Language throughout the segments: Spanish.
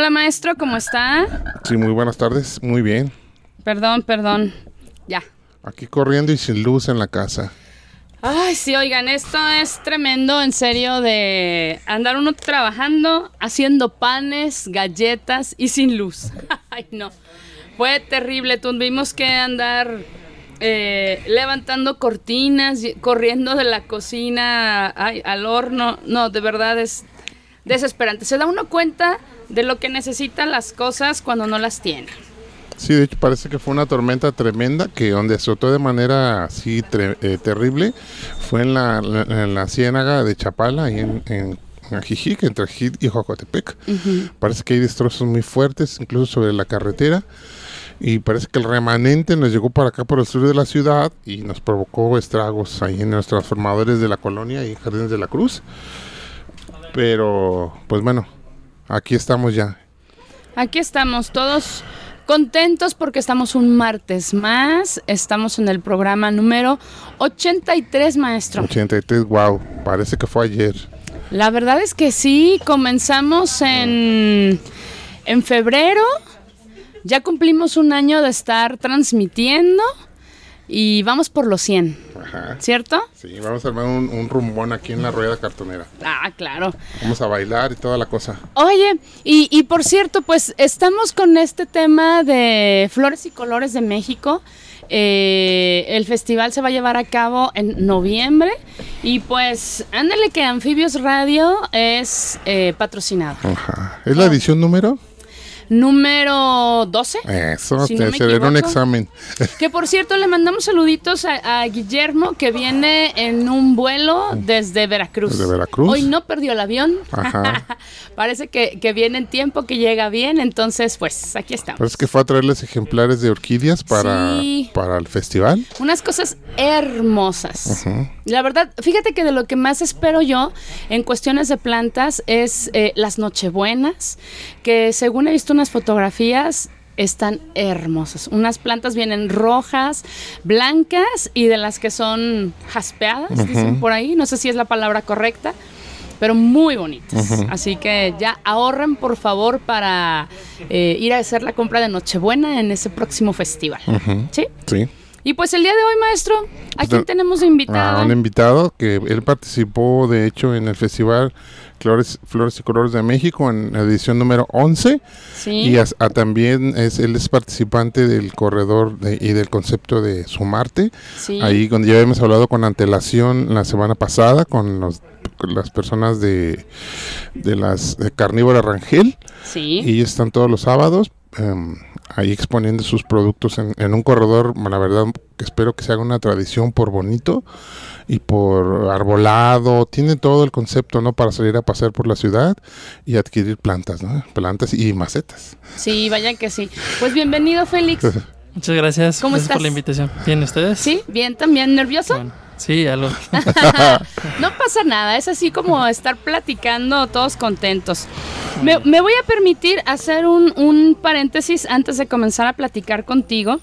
Hola maestro, ¿cómo está? Sí, muy buenas tardes, muy bien. Perdón, perdón. Ya. Aquí corriendo y sin luz en la casa. Ay, sí, oigan, esto es tremendo, en serio, de andar uno trabajando, haciendo panes, galletas y sin luz. Ay, no. Fue terrible, tuvimos que andar eh, levantando cortinas, corriendo de la cocina ay, al horno. No, de verdad es desesperante. Se da uno cuenta de lo que necesita las cosas cuando no las tiene. Sí, de hecho parece que fue una tormenta tremenda que donde azotó de manera así tre- eh, terrible fue en la, la- en la ciénaga de Chapala, ahí en, en, Ajijic, entre Ajijic y Jocotepec. Parece que hay destrozos muy fuertes, incluso sobre la carretera. Y parece que el remanente nos llegó para acá por el sur de la ciudad y nos provocó estragos ahí en los transformadores de la colonia y Jardines de la Cruz. Pero, pues bueno, aquí estamos ya. Aquí estamos todos contentos porque estamos un martes más. Estamos en el programa número 83, maestro. 83, wow, parece que fue ayer. La verdad es que sí, comenzamos en, en febrero. Ya cumplimos un año de estar transmitiendo y vamos por los 100, Ajá. ¿cierto? Sí, vamos a armar un, un rumbón aquí en la rueda cartonera. Ah, claro. Vamos a bailar y toda la cosa. Oye, y, y por cierto, pues estamos con este tema de Flores y Colores de México. Eh, el festival se va a llevar a cabo en noviembre y pues ándale que Anfibios Radio es eh, patrocinado. Ajá. ¿Es la edición número? Número 12. Eso, Si te no un examen. Que por cierto le mandamos saluditos a, a Guillermo que viene en un vuelo desde Veracruz. Desde Veracruz. Hoy no perdió el avión. Ajá. Parece que, que viene en tiempo, que llega bien. Entonces, pues aquí estamos. Parece que fue a traerles ejemplares de orquídeas para, Sí. para el festival. Unas cosas hermosas. Ujú. La verdad, fíjate que de lo que más espero yo en cuestiones de plantas es eh, las nochebuenas, que según he visto unas fotografías están hermosas. Unas plantas vienen rojas, blancas y de las que son jaspeadas, dicen por ahí. No sé si es la palabra correcta, pero muy bonitas. Así que ya ahorren por favor para eh, ir a hacer la compra de Nochebuena en ese próximo festival. ¿Sí? Sí. Y pues el día de hoy, maestro, ¿a quién Pues, tenemos invitado? A un invitado que él participó, de hecho, en el festival Flores, Flores y Colores de México en la edición número 11. sí. Y a también es, él es participante del corredor de- y del concepto de Sumarte. sí. Ahí donde ya habíamos hablado con antelación la semana pasada con, los, las personas de, de las de Carnívora Rangel. sí. Y están todos los sábados em, ahí exponiendo sus productos en, en un corredor. La verdad que espero que se haga una tradición por bonito y por arbolado. Tiene todo el concepto, ¿no? Para salir a pasear por la ciudad y adquirir plantas, ¿no? Plantas y macetas. Sí, vaya que sí. Pues bienvenido, Félix. Muchas gracias. ¿Cómo gracias estás? por la invitación. ¿Bien ustedes? Sí, bien también. ¿Nervioso? Bueno, sí, algo. No pasa nada, es así como estar platicando todos contentos. Me, me voy a permitir hacer un, un paréntesis antes de comenzar a platicar contigo.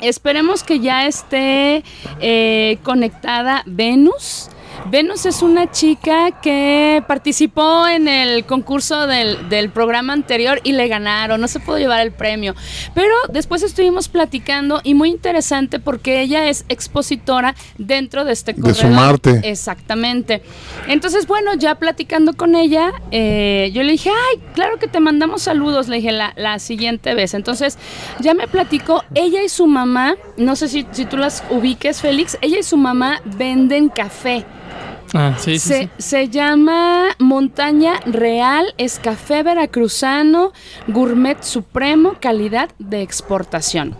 Esperemos que ya esté eh, conectada Venus. Venus es una chica que participó en el concurso del, del programa anterior y le ganaron, no se pudo llevar el premio. Pero después estuvimos platicando y muy interesante porque ella es expositora dentro de este De corredor. Sumarte. Exactamente. Entonces, bueno, ya platicando con ella, eh, yo le dije, ay, claro que te mandamos saludos, le dije la, la siguiente vez. Entonces, ya me platicó, ella y su mamá, no sé si, si tú las ubiques, Félix, ella y su mamá venden café. Ah, sí, se, sí. se llama Montaña Real, es café veracruzano, gourmet supremo, calidad de exportación.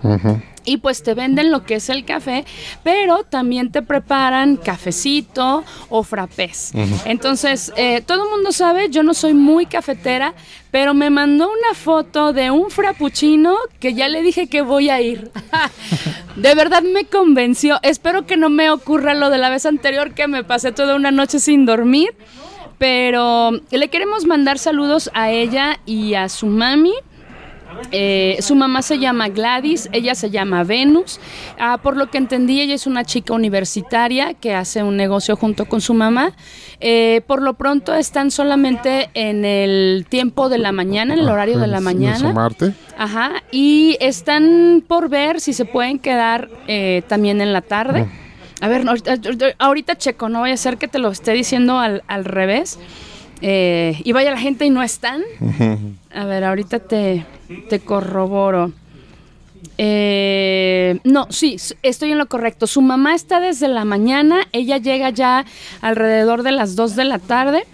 Y pues te venden lo que es el café, pero también te preparan cafecito o frappés. Entonces, eh, todo el mundo sabe, yo no soy muy cafetera, pero me mandó una foto de un frappuccino que ya le dije que voy a ir. de verdad me convenció. Espero que no me ocurra lo de la vez anterior que me pasé toda una noche sin dormir. Pero le queremos mandar saludos a ella y a su mami. Eh, su mamá se llama Gladys, ella se llama Venus. Ah, por lo que entendí, ella es una chica universitaria que hace un negocio junto con su mamá. Eh, por lo pronto están solamente en el tiempo de la mañana, en el horario de la mañana. Marte. Ajá, y están por ver si se pueden quedar eh, también en la tarde. A ver, ahorita, checo, no voy a ser que te lo esté diciendo al, al revés. Eh, y vaya la gente y no están. A ver, ahorita te, te corroboro. Eh, no, sí, estoy en lo correcto. Su mamá está desde la mañana, ella llega ya alrededor de las 2 de la tarde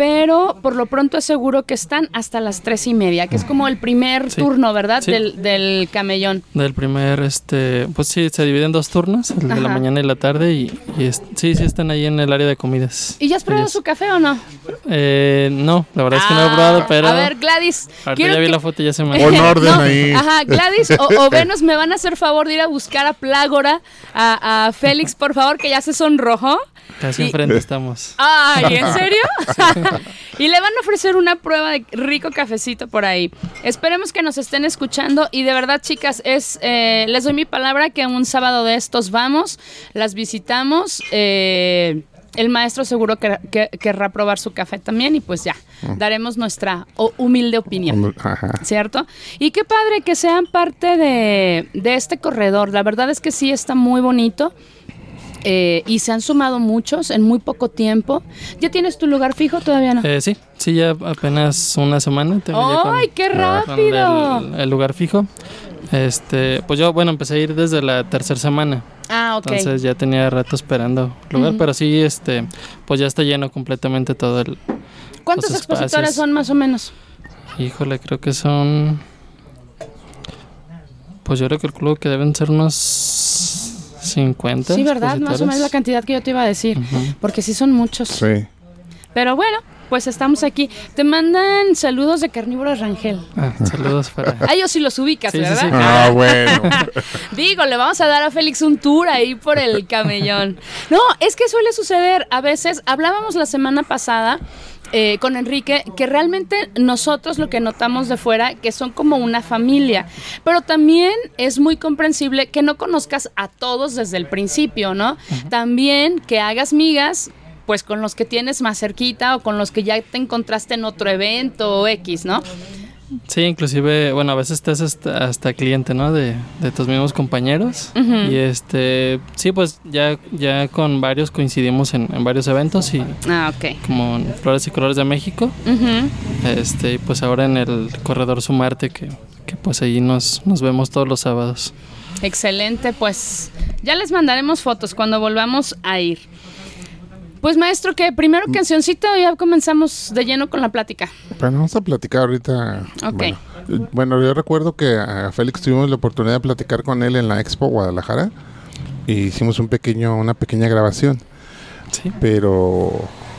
pero por lo pronto es seguro que están hasta las tres y media, que es como el primer turno, ¿verdad? Del, del, camellón. Del primer, este, pues sí, se divide en dos turnos, el de la mañana y la tarde, y, sí, sí están ahí en el área de comidas. ¿Y ya has probado su café o no? Eh, no, la verdad es que no he ah, probado, pero... A ver, Gladys. Ahorita ya vi la foto y ya se me... Pon orden ahí. Ajá, Gladys o, Venus me van a hacer favor de ir a buscar a Plágora, a, a Félix, por favor, que ya se sonrojó. Casi enfrente estamos. Ay, ¿en serio? y le van a ofrecer una prueba de rico cafecito por ahí. Esperemos que nos estén escuchando y de verdad, chicas, es eh, les doy mi palabra que un sábado de estos vamos, las visitamos. Eh, el maestro seguro que, querrá probar su café también y pues ya, mm. daremos nuestra humilde opinión. ¿Cierto? Y qué padre que sean parte de, de este corredor. La verdad es que sí está muy bonito. Eh, y se han sumado muchos en muy poco tiempo. ¿Ya tienes tu lugar fijo todavía no? Eh, sí, sí, ya apenas una semana. ¡Ay, qué rápido! el, lugar fijo. Este, pues yo, bueno, empecé a ir desde la tercera semana. Ah, ok. Entonces ya tenía rato esperando lugar, pero sí, este, pues ya está lleno completamente todo el. ¿Cuántos expositores son más o menos? Híjole, creo que son. Pues yo creo que el club que deben ser unos 50. Sí, ¿verdad? Más o menos la cantidad que yo te iba a decir. Porque sí son muchos. Sí. Pero bueno, pues estamos aquí. Te mandan saludos de Carnívoro Rangel. Ah, saludos para. Ah, ellos sí los ubicas, ¿verdad? Ah, bueno. Digo, le vamos a dar a Félix un tour ahí por el camellón. No, es que suele suceder. A veces, hablábamos la semana pasada eh, con Enrique que realmente nosotros lo que notamos de fuera que son como una familia, pero también es muy comprensible que no conozcas a todos desde el principio, ¿no? También que hagas migas pues con los que tienes más cerquita o con los que ya te encontraste en otro evento o X, ¿no? Sí, inclusive, bueno, a veces estás hasta, cliente, ¿no? De, tus mismos compañeros. Y este, sí, pues ya, ya con varios coincidimos en, varios eventos y... Ah. Como en Flores y Colores de México. Este, pues ahora en el Corredor Sumarte, que, que pues ahí nos, nos vemos todos los sábados. Excelente, pues ya les mandaremos fotos cuando volvamos a ir. Pues maestro, que primero mm. cancioncita o ya comenzamos de lleno con la plática. Bueno, vamos a platicar ahorita. Ok. Bueno, yo recuerdo que a Félix tuvimos la oportunidad de platicar con él en la Expo Guadalajara y hicimos un pequeño, una pequeña grabación. Sí. Pero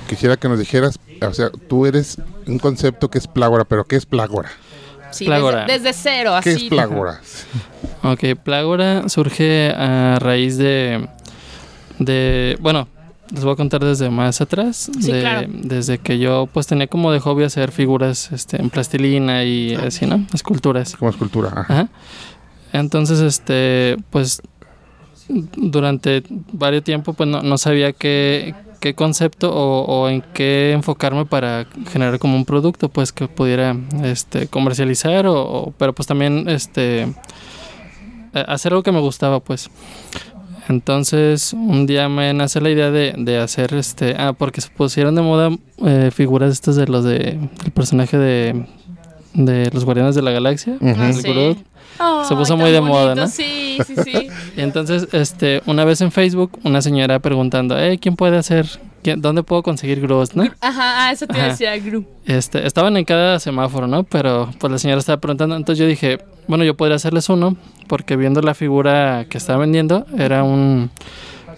quisiera que nos dijeras, o sea, tú eres un concepto que es plágora, pero ¿qué es plágora? Sí, Desde, desde, cero, así. ¿Qué es plágora? ok, plágora surge a raíz de, de, bueno, les voy a contar desde más atrás, desde que yo pues tenía como de hobby hacer figuras este, en plastilina y así, ¿no? Esculturas. Como escultura, ajá. Entonces, este, pues durante varios tiempo pues no, sabía qué, qué concepto o, en qué enfocarme para generar como un producto pues que pudiera este, comercializar o, pero pues también este hacer algo que me gustaba pues entonces, un día me nace la idea de, hacer este. Ah, porque se pusieron de moda eh, figuras estas de los de. El personaje de. De los Guardianes de la Galaxia. se puso muy de moda, ¿no? Sí, sí, sí. y entonces, este, una vez en Facebook, una señora preguntando, eh, ¿quién puede hacer ¿quién- ¿dónde puedo conseguir grúas, no? Ajá, ah, eso te Ajá. decía Gru. Este, estaban en cada semáforo, ¿no? Pero pues la señora estaba preguntando, entonces yo dije, bueno, yo podría hacerles uno, porque viendo la figura que estaba vendiendo, era un...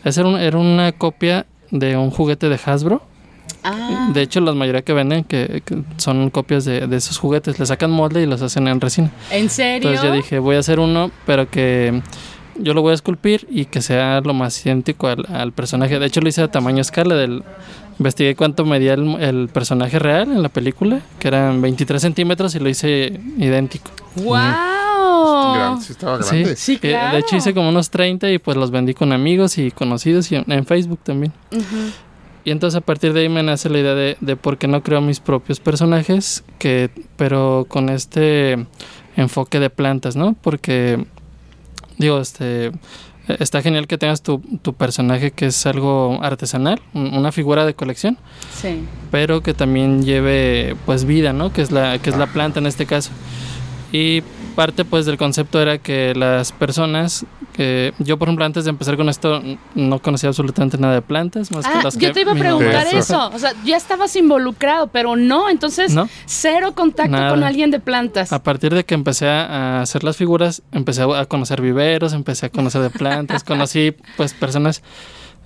Era, un- era una copia de un juguete de Hasbro. Ah, De hecho, la mayoría que venden que, que son copias de, de esos juguetes. Le sacan molde y los hacen en resina. ¿en serio? Entonces yo dije, voy a hacer uno, pero que yo lo voy a esculpir y que sea lo más idéntico al, al personaje. De hecho, lo hice a tamaño escala. Del, investigué cuánto medía el, el personaje real en la película, que eran 23 centímetros, y lo hice idéntico. ¡Wow! Gran- sí estaba grande. Sí, Eh, claro. De hecho, hice como unos 30 y pues los vendí con amigos y conocidos y en, en Facebook también. Ujú. Y entonces a partir de ahí me nace la idea de, de por qué no creo mis propios personajes, que, pero con este enfoque de plantas, ¿no? Porque, digo, este, está genial que tengas tu, tu personaje que es algo artesanal, un- una figura de colección, Sí. pero que también lleve pues vida, ¿no? Que es la, que es la planta en este caso. Y parte pues del concepto era que las personas, que yo por ejemplo antes de empezar con esto no conocía absolutamente nada de plantas, más Ah, que las yo que te iba a preguntar Eso. eso. O sea, ya estabas involucrado, pero no. Entonces, ¿No? cero contacto Nada. con alguien de plantas. A partir de que empecé a a hacer las figuras, empecé a conocer viveros, empecé a conocer de plantas, conocí pues personas,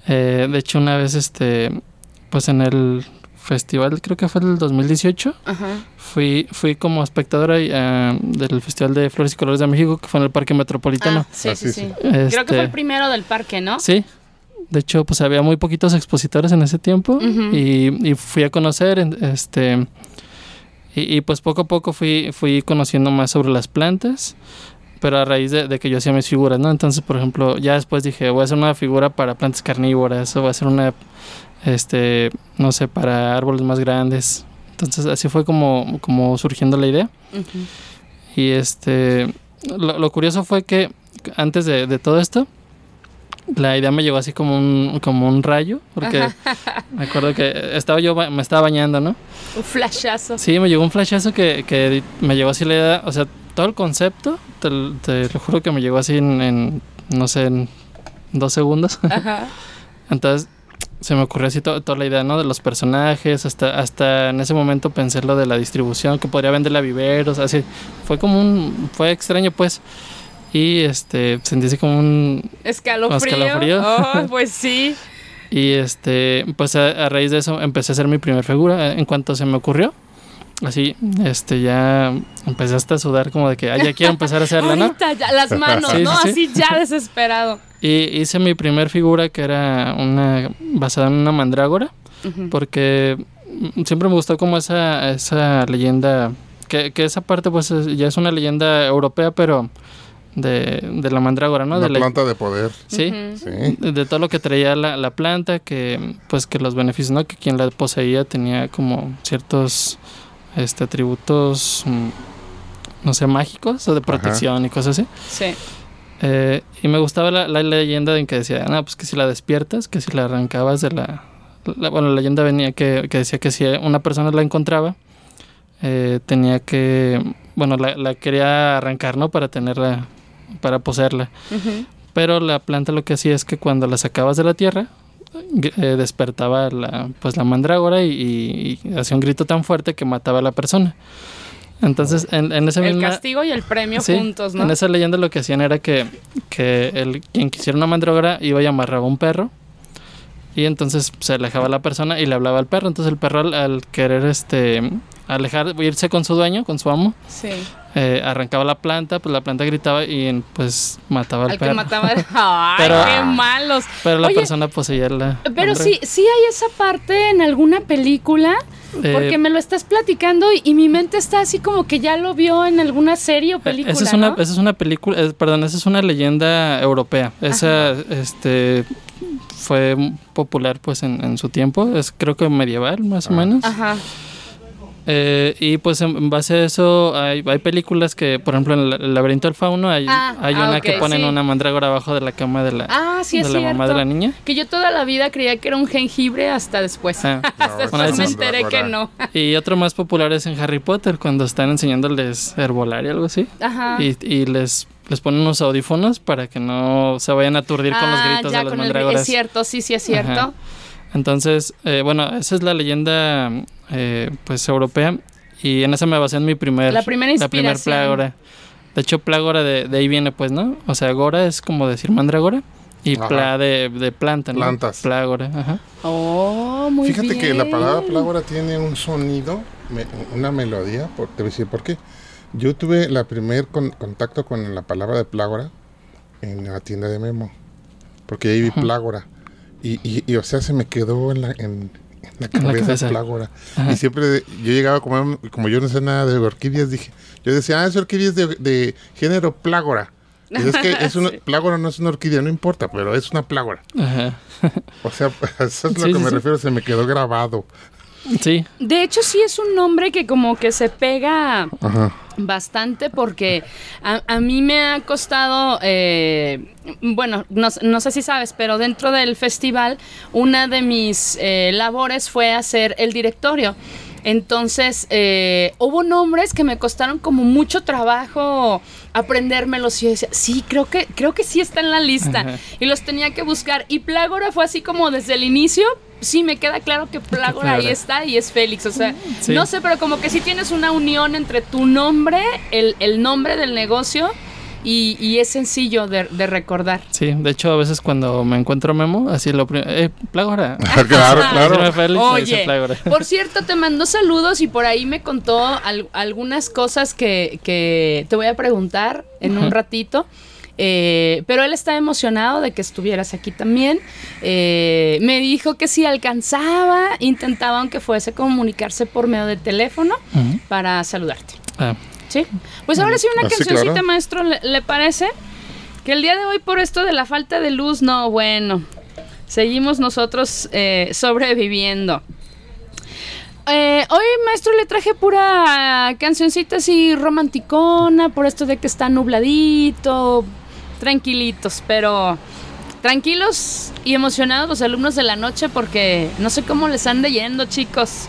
eh, de hecho una vez este, pues en el festival, creo que fue el 2018, Ajá. fui, fui como espectadora eh, del Festival de Flores y Colores de México, que fue en el Parque Metropolitano. Ah, sí, Ah, sí, sí, sí. sí. Creo que Este, fue el primero del parque, ¿no? Sí, de hecho pues había muy poquitos expositores en ese tiempo y, y fui a conocer, este, y, y, pues poco a poco fui, fui conociendo más sobre las plantas, pero a raíz de, de que yo hacía mis figuras, ¿no? Entonces, por ejemplo, ya después dije, voy a hacer una figura para plantas carnívoras, o voy a hacer una, este, no sé, para árboles más grandes. Entonces así fue como, como surgiendo la idea. Y este, lo, lo curioso fue que antes de, de todo esto, la idea me llegó así como un, como un rayo, porque me acuerdo que estaba yo, me estaba bañando, ¿no? Un flashazo. Sí, me llegó un flashazo que, que me llegó así la idea, o sea, todo el concepto, te, te lo juro que me llegó así en, en, no sé, en dos segundos. Ajá. Entonces se me ocurrió así to- toda la idea, ¿no? De los personajes, hasta, hasta en ese momento pensé lo de la distribución, que podría venderla a viveros, así. Fue como un, fue extraño pues. Y este, sentí así como un, Escalofrío. Escalofrío. Oh, pues sí. y este, pues a, a raíz de eso empecé a hacer mi primer figura en cuanto se me ocurrió. Así, este, ya empecé hasta a sudar como de que, ah, ya quiero empezar a hacerla, ¿no? Ahorita ya, las manos, Sí, ¿no? sí, sí. Así ya desesperado. Y hice mi primer figura que era una, basada en una mandrágora. Porque siempre me gustó como esa, esa leyenda, que, que esa parte pues es- ya es una leyenda europea, pero de, de la mandrágora, ¿no? Una de la- planta de poder. sí. Sí. de, de todo lo que traía la, la planta, que pues que los beneficios, ¿no? Que quien la poseía tenía como ciertos este, atributos, mm, no sé, mágicos o de protección y cosas así. Sí. Eh, y me gustaba la, la leyenda en que decía, no, pues que si la despiertas, que si la arrancabas de la... la- bueno, la leyenda venía que, que decía que si una persona la encontraba, eh, tenía que... Bueno, la, la quería arrancar, ¿no? Para tenerla, para poseerla. Pero la planta lo que hacía es que cuando la sacabas de la tierra, eh, despertaba la, pues la mandrágora y, y hacía un grito tan fuerte que mataba a la persona. Entonces, en, en esa El misma... castigo y el premio Sí, juntos, ¿no? En esa leyenda lo que hacían era que, que el, quien quisiera una mandrágora iba y amarraba un perro y entonces se alejaba la persona y le hablaba al perro. Entonces el perro al, al querer este alejar, irse con su dueño, con su amo, Sí. eh, arrancaba la planta, pues la planta gritaba y pues mataba al, Al que perro. mataba. ¡Ay, Pero- qué malos! Pero la Oye, persona poseía la... Pero sí, sí hay esa parte en alguna película, Eh, porque me lo estás platicando y, y mi mente está así como que ya lo vio en alguna serie o película, Esa es una, ¿no? esa es una película, eh, perdón, esa es una leyenda europea. Esa, este, fue popular pues en, en su tiempo, es creo que medieval más o Ah. menos. Ajá. Eh, y pues en base a eso hay, hay películas que, por ejemplo, en el, laberinto del fauno hay, Ah, hay ah, una que ponen sí. una mandrágora abajo de la cama de la, Ah, sí de es la cierto. mamá de la niña. Que yo toda la vida creía que era un jengibre hasta después. Ah. hasta No, después me enteré que no. Y otro más popular es en Harry Potter, cuando están enseñándoles herbolaria o algo así. Ajá. Y, y les, les ponen unos audífonos para que no se vayan a aturdir con los gritos ya de las con el- mandrágoras. Es cierto, sí, sí es cierto. Ajá. Entonces, eh, bueno, esa es la leyenda eh, pues europea y en esa me basé en mi primer La primera la primer inspiración. plágora. De hecho, plágora de, de ahí viene, pues, ¿no? O sea, gora es como decir mandragora y Ajá. pla de, de planta, ¿no? Plantas. Plágora, ajá. Oh, muy Fíjate bien. que la palabra plágora tiene un sonido, me- una melodía, por, te voy a decir por qué. Yo tuve la primer con- contacto con la palabra de plágora en la tienda de Memo, porque ahí vi plágora. Y, y, y, o sea, se me quedó en la, en, en la En la cabeza, cabeza. Y siempre yo llegaba a comer, como yo no sé nada de orquídeas, dije, yo decía, ah, es orquídeas de, de género plágora. Y es que es una, Sí. plágora no es una orquídea, no importa, pero es una plágora. Ajá. O sea, eso es lo Sí, que sí, me refiero, se me quedó grabado. Sí, De hecho, sí es un nombre que como que se pega Ajá. bastante porque a, a mí me ha costado, eh, bueno, no, no sé si sabes, pero dentro del festival una de mis eh, labores fue hacer el directorio. Entonces, eh, hubo nombres que me costaron como mucho trabajo aprendérmelos y yo decía, sí, creo que, creo que sí está en la lista. Ajá. Y los tenía que buscar. Y Plágora fue así como desde el inicio. Sí, me queda claro que Plágora ahí está y es Félix. O sea, Sí. no sé, pero como que sí tienes una unión entre tu nombre, el, el nombre del negocio y, y es sencillo de, de recordar. sí. De hecho, a veces cuando me encuentro Memo, así lo primero, eh, plágora. claro, claro. Decirme Félix, Oye, por cierto, te mandó saludos y por ahí me contó al- algunas cosas que, que te voy a preguntar en un ratito. Eh, pero él está emocionado de que estuvieras aquí también. Eh, me dijo que si alcanzaba, intentaba aunque fuese comunicarse por medio de teléfono para saludarte. Ah, Sí. Pues ahora sí una Ah, sí, cancioncita, claro. maestro, ¿le, le parece? Que el día de hoy por esto de la falta de luz, no, bueno. Seguimos nosotros eh, sobreviviendo. Eh, hoy, maestro, le traje pura cancioncita así romanticona, por esto de que está nubladito, tranquilitos, pero tranquilos y emocionados los alumnos de la noche porque no sé cómo les ande yendo, chicos.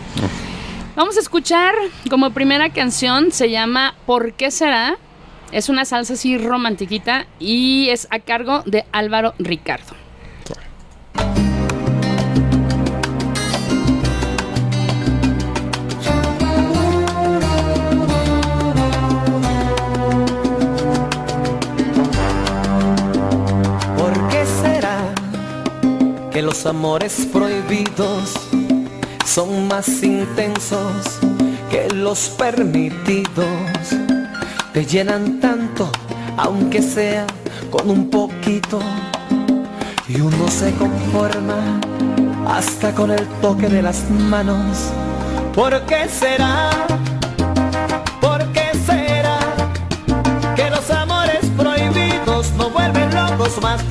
Vamos a escuchar como primera canción, se llama ¿Por qué será? Es una salsa así romantiquita y es a cargo de Álvaro Ricardo. ¿Por que los amores prohibidos son más intensos que los permitidos? Te llenan tanto, aunque sea con un poquito, y uno se conforma hasta con el toque de las manos. ¿Por qué será? ¿Por qué será? que los amores prohibidos no vuelven locos más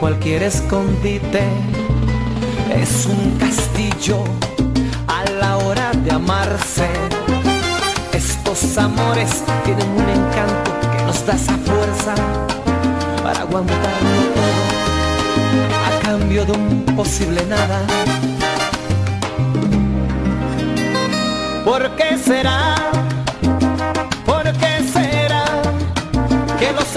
cualquier escondite es un castillo a la hora de amarse? Estos amores tienen un encanto que nos da esa fuerza para aguantarlo todo a cambio de un posible nada. ¿Por qué será? ¿Por qué será que los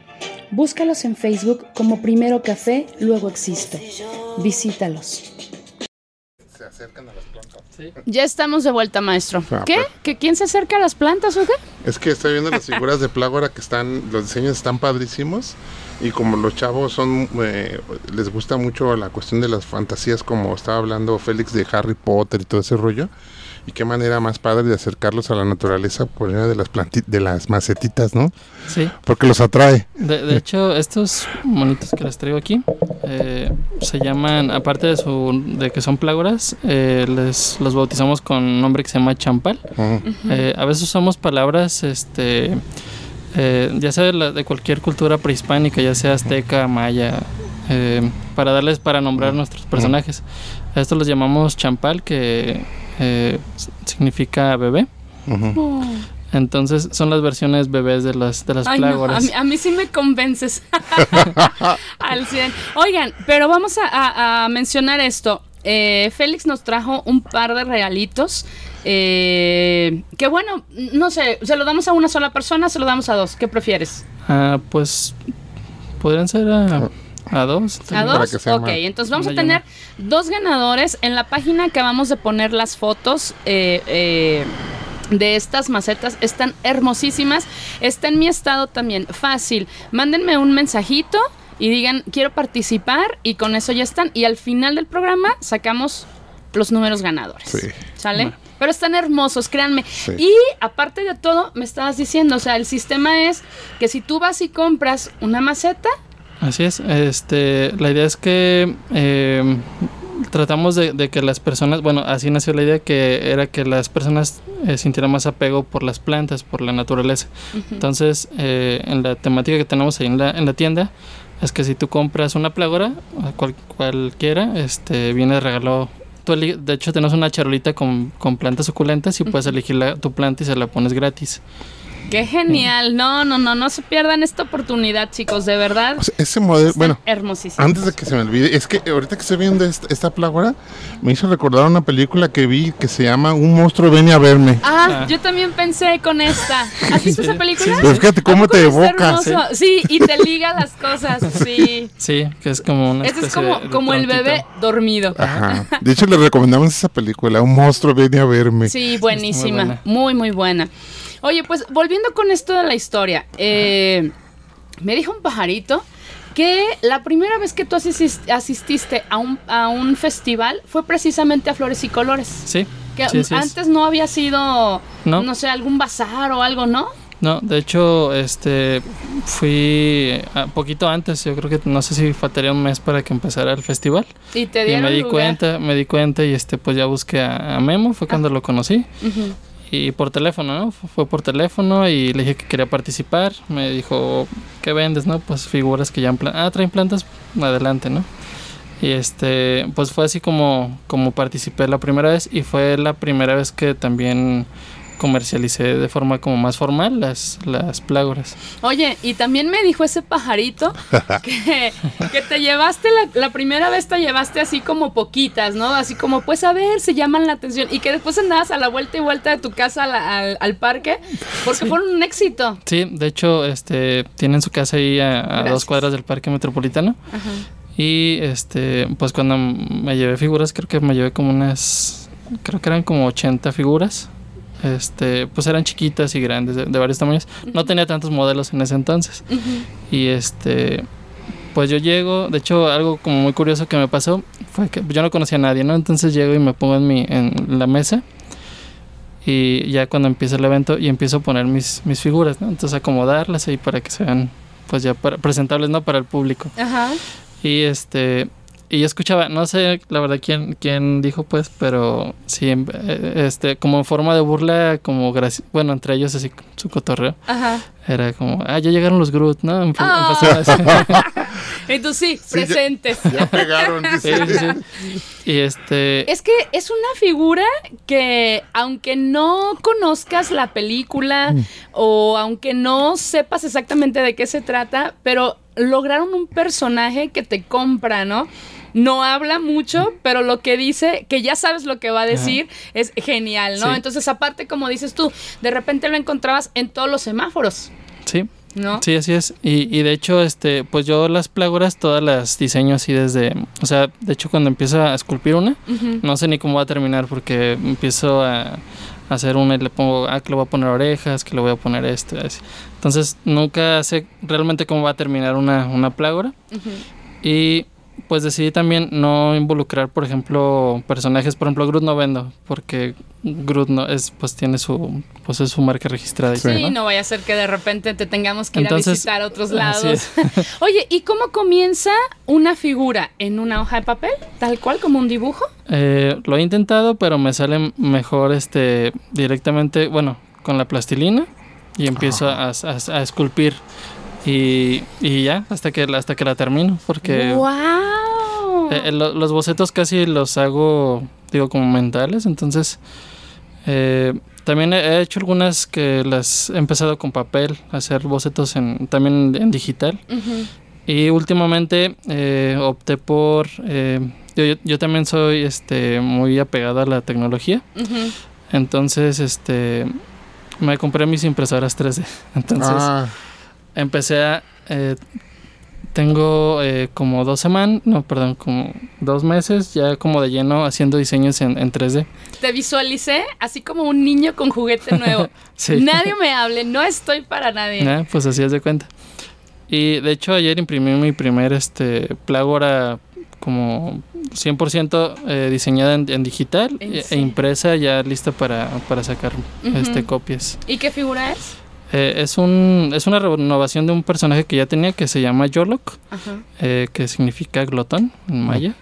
Búscalos en Facebook como Primero Café, luego Existo. Visítalos. Se acercan a las plantas. Ya estamos de vuelta, maestro. Ah, ¿Qué? ¿Que quién se acerca a las plantas o qué? Es que estoy viendo las figuras de Plágora que están, los diseños están padrísimos y como los chavos son, eh, les gusta mucho la cuestión de las fantasías como estaba hablando Félix de Harry Potter y todo ese rollo. Y qué manera más padre de acercarlos a la naturaleza por medio de las planti- de las macetitas, ¿no? Sí. Porque los atrae. De, de hecho, estos monitos que les traigo aquí eh, se llaman, aparte de, su, de que son plágoras, eh, les, los bautizamos con un nombre que se llama champal. Ujú. Eh, a veces usamos palabras, este, eh, ya sea de, la- de cualquier cultura prehispánica, ya sea azteca, maya, eh, para darles, para nombrar nuestros personajes. A estos los llamamos champal, que eh, significa bebé. Ujú. Entonces son las versiones bebés de las, de las Ay, no, a, plágoras. mí, a mí sí me convences. Al 100. Oigan, pero vamos a, a- a mencionar esto. Eh, Félix nos trajo un par de regalitos. eh, que bueno, no sé, ¿se lo damos a una sola persona se lo damos a dos? ¿Qué prefieres? Ah, pues podrían ser a, a dos. ¿A vez. Para dos? que sea ok, entonces vamos a tener dos ganadores. En la página acabamos de poner las fotos eh, eh, de estas macetas. Están hermosísimas. Está en mi estado también. Fácil. Mándenme un mensajito y digan, quiero participar y con eso ya están. Y al final del programa sacamos los números ganadores. Sí. ¿Sale? Pero están hermosos, créanme. Sí. Y aparte de todo, me estabas diciendo, o sea, el sistema es que si tú vas y compras una maceta, Así es. Este, la idea es que eh, tratamos de, de que las personas, bueno, así nació la idea que era que las personas eh, sintieran más apego por las plantas, por la naturaleza. Entonces, eh, en la temática que tenemos ahí en la, en la tienda, es que si tú compras una plágora, cual- cualquiera, este, viene de regalo. Tú de hecho, tenemos una charolita con, con plantas suculentas y puedes elegir la- tu planta y se la pones gratis. Qué genial. No, no, no, no se pierdan esta oportunidad, chicos, de verdad. O sea, ese modelo, bueno, hermosísimos. Antes de que se me olvide, es que ahorita que estoy viendo esta, esta plágora, me hizo recordar una película que vi que se llama Un monstruo ven a verme. Ah, Ah. yo también pensé con esta. ¿Has visto Sí, esa película? sí, Pero fíjate cómo ¿A poco te está evoca. hermoso? Sí, y te liga las cosas. Sí. Sí, que es como una Este es especie como, de- de como el bebé dormido. Ajá. De hecho, le recomendamos esa película, Un monstruo ven a verme. Sí, buenísima. buena. Muy, muy buena. Oye, pues volviendo con esto de la historia, eh, me dijo un pajarito que la primera vez que tú asis- asististe a un, a un festival fue precisamente a Flores y Colores. Sí. Que sí, sí es. antes no había sido, no. No. sé, algún bazar o algo, ¿no? No, de hecho, este, fui a poquito antes, yo creo que no sé si faltaría un mes para que empezara el festival. Y te Y dieron me di lugar. cuenta, me di cuenta y este, pues ya busqué a, a Memo, fue cuando lo conocí. Ujú. Y por teléfono, ¿no? Fu- Fue por teléfono y le dije que quería participar. Me dijo, ¿qué vendes, no? Pues figuras que ya Ah, traen plantas, adelante, ¿no? Y este, pues fue así como, como participé la primera vez y fue la primera vez que también comercialicé de forma como más formal las, las plágoras. Oye, y también me dijo ese pajarito que, que te llevaste, la, la primera vez te llevaste así como poquitas, ¿no? Así como, pues a ver, se llaman la atención. Y que después andabas a la vuelta y vuelta de tu casa la- al, al parque, porque fueron un éxito. Sí, de hecho, este, tienen su casa ahí a, dos cuadras del Parque Metropolitano. Y este, pues cuando me llevé figuras, creo que me llevé como unas, creo que eran como 80 figuras. Este, pues eran chiquitas y grandes, de, de varios tamaños. No tenía tantos modelos en ese entonces. Y este, pues yo llego, de hecho, algo como muy curioso que me pasó fue que yo no conocía a nadie, ¿no? Entonces llego y me pongo en mi, en la mesa. Y ya cuando empieza el evento y empiezo a poner mis, mis figuras, ¿no? Entonces acomodarlas ahí para que sean pues ya para- presentables, ¿no? Para el público. Ajá. Y este y yo escuchaba, no sé la verdad quién, quién dijo pues, pero sí, em- eh, este, como en forma de burla, como bueno, entre ellos así su cotorreo, Ajá. era como, ah, ya llegaron los Groot, ¿no? En- así. Entonces sí, presentes. Ya pegaron, Sí, dice. sí, sí. Y este, Es que es una figura que aunque no conozcas la película o aunque no sepas exactamente de qué se trata, pero lograron un personaje que te compra, ¿no? No habla mucho, pero lo que dice, que ya sabes lo que va a decir, es genial, ¿no? Sí. Entonces, aparte, como dices tú, de repente lo encontrabas en todos los semáforos, sí, ¿no? Sí, así es. Y, y de hecho, este, pues yo las plágoras todas las diseño así desde, o sea, de hecho cuando empiezo a esculpir una, no sé ni cómo va a terminar porque empiezo a, hacer una y le pongo, ah, que le voy a poner orejas, que le voy a poner esto, así. Entonces nunca sé realmente cómo va a terminar una, una plágora. Y pues decidí también no involucrar, por ejemplo, personajes, por ejemplo, Groot no vendo, porque Groot no es, pues tiene su, pues es su marca registrada. y Sí. Sí, no vaya a ser que de repente te tengamos que ir a visitar otros lados. Oye, ¿y cómo comienza una figura? ¿En una hoja de papel? ¿Tal cual como un dibujo? Eh, lo he intentado, pero me sale mejor este directamente, bueno, con la plastilina y empiezo a, a- a esculpir y, y ya hasta que hasta que la termino, porque ¡Wow! eh, eh, lo- los bocetos casi los hago, digo, como mentales, entonces eh, también he he hecho algunas que las he empezado con papel, hacer bocetos en, también en digital. Y últimamente eh, opté por... eh, yo, yo- también soy este, muy apegado a la tecnología. Entonces, este... Me compré mis impresoras 3D. Entonces, Ah, empecé a... eh, tengo eh, como dos semanas, no, perdón, como dos meses ya como de lleno haciendo diseños en, en 3D. Te visualicé así como un niño con juguete nuevo. Sí. Nadie me hable, no estoy para nadie. Ah, Pues así es de cuenta. Y de hecho ayer imprimí mi primer este plágora como 100% eh, diseñada en, en digital ¿En e- e impresa ya lista para, para sacar Ujú. este copias. ¿Y qué figura es? Eh, es un es una renovación de un personaje que ya tenía que se llama Yolok, Ajá. eh, que significa glotón en maya.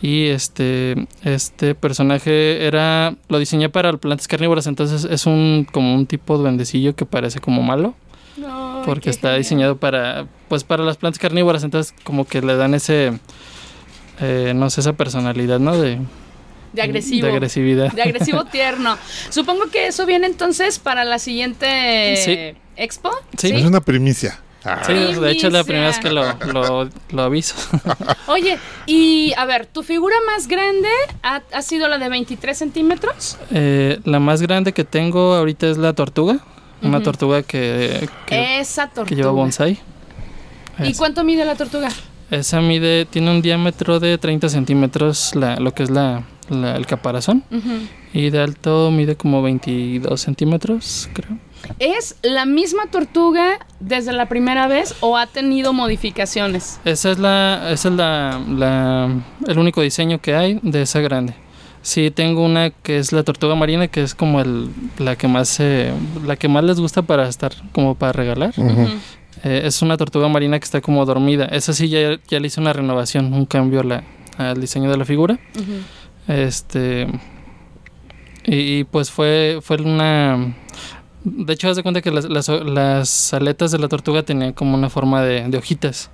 Y este, este personaje era, lo diseñé para plantas carnívoras, entonces es un como un tipo duendecillo que parece como malo Ay, porque está genial. diseñado para pues para las plantas carnívoras entonces como que le dan ese eh, no sé esa personalidad no de, De agresivo. de agresividad De agresivo tierno. Supongo que eso viene entonces para la siguiente Sí. expo. Sí. Es una primicia. Ah, sí de hecho es la primera vez que lo, lo, lo aviso Oye, y a ver, ¿tu figura más grande ha, ha sido la de 23 centímetros? Eh, la más grande que tengo ahorita es la tortuga una tortuga que, que, Esa tortuga. que lleva bonsai ¿Y Es- cuánto mide la tortuga? Esa mide tiene un diámetro de 30 centímetros la, lo que es la, la- el caparazón Ujú. y de alto mide como 22 centímetros creo ¿Es la misma tortuga desde la primera vez o ha tenido modificaciones? Esa es la, esa es la, la- el único diseño que hay de esa grande. Sí, tengo una que es la tortuga marina, que es como el, la que más se- la que más les gusta para estar, como para regalar. ujú. Ujú. Eh, es una tortuga marina que está como dormida. Esa sí ya, ya le hice una renovación, un cambio a la- al diseño de la figura. Este y, y, pues fue, fue una de hecho, haz de cuenta que las, las, las aletas de la tortuga tenían como una forma de, de hojitas.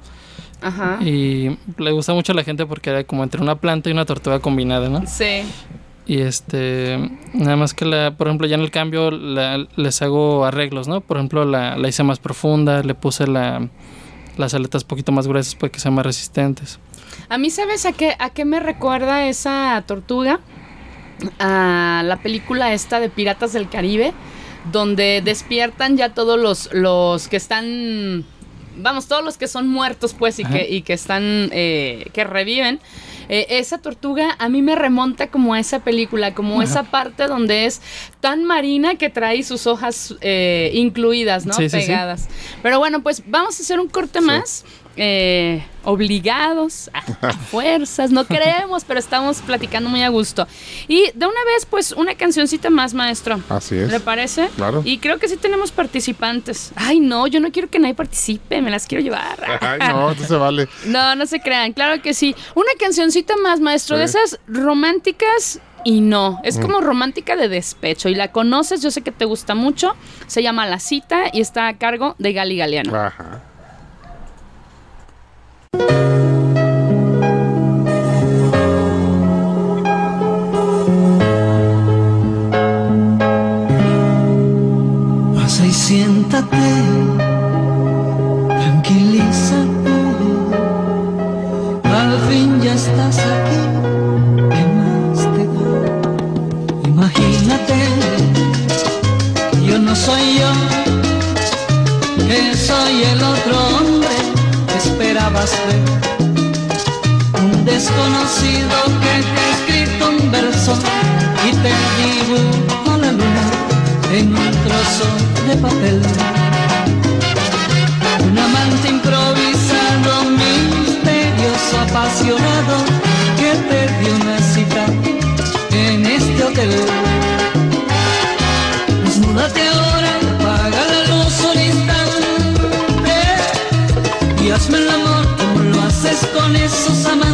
Ajá. Y le gusta mucho a la gente porque era como entre una planta y una tortuga combinada, ¿no? Sí. Y este, nada más que la, por ejemplo, ya en el cambio la- les hago arreglos, ¿no? Por ejemplo, la, la hice más profunda, le puse la, las aletas un poquito más gruesas para que sean más resistentes. A mí, ¿sabes a qué, a qué me recuerda esa tortuga? A la película esta de Piratas del Caribe, donde despiertan ya todos los, los que están, vamos, todos los que son muertos, pues, y, Ajá. que, y que están, eh, que reviven. Eh, esa tortuga a mí me remonta como a esa película, como Ajá. esa parte donde es tan marina que trae sus hojas eh, incluidas, ¿no? Sí, sí, sí. Pegadas. Pero bueno, pues vamos a hacer un corte más. Eh, obligados, a, a fuerzas, no queremos, pero estamos platicando muy a gusto. Y de una vez, pues, una cancioncita más, maestro. Así es. ¿Le parece? Claro. Y creo que sí tenemos participantes. Ay, no, yo no quiero que nadie participe, me las quiero llevar. Ay, no, esto se vale. No, no se crean, claro que sí. Una cancioncita más, maestro, de esas románticas y no. Es como romántica de despecho. Y la conoces, yo sé que te gusta mucho. Se llama La Cita y está a cargo de Gali Galeano. Ajá. Pasa y siéntate, tranquilízate. Al fin ya estás aquí, ¿qué más te da? Imagínate, yo no soy yo, que soy el otro Un desconocido que te ha escrito un verso y te dibujo la luna en un trozo de papel. Un amante improvisado, misterioso, apasionado, que te dio una cita en este hotel. Desnúdate ahora, apaga la luz un instante y hazme el con esos amantes.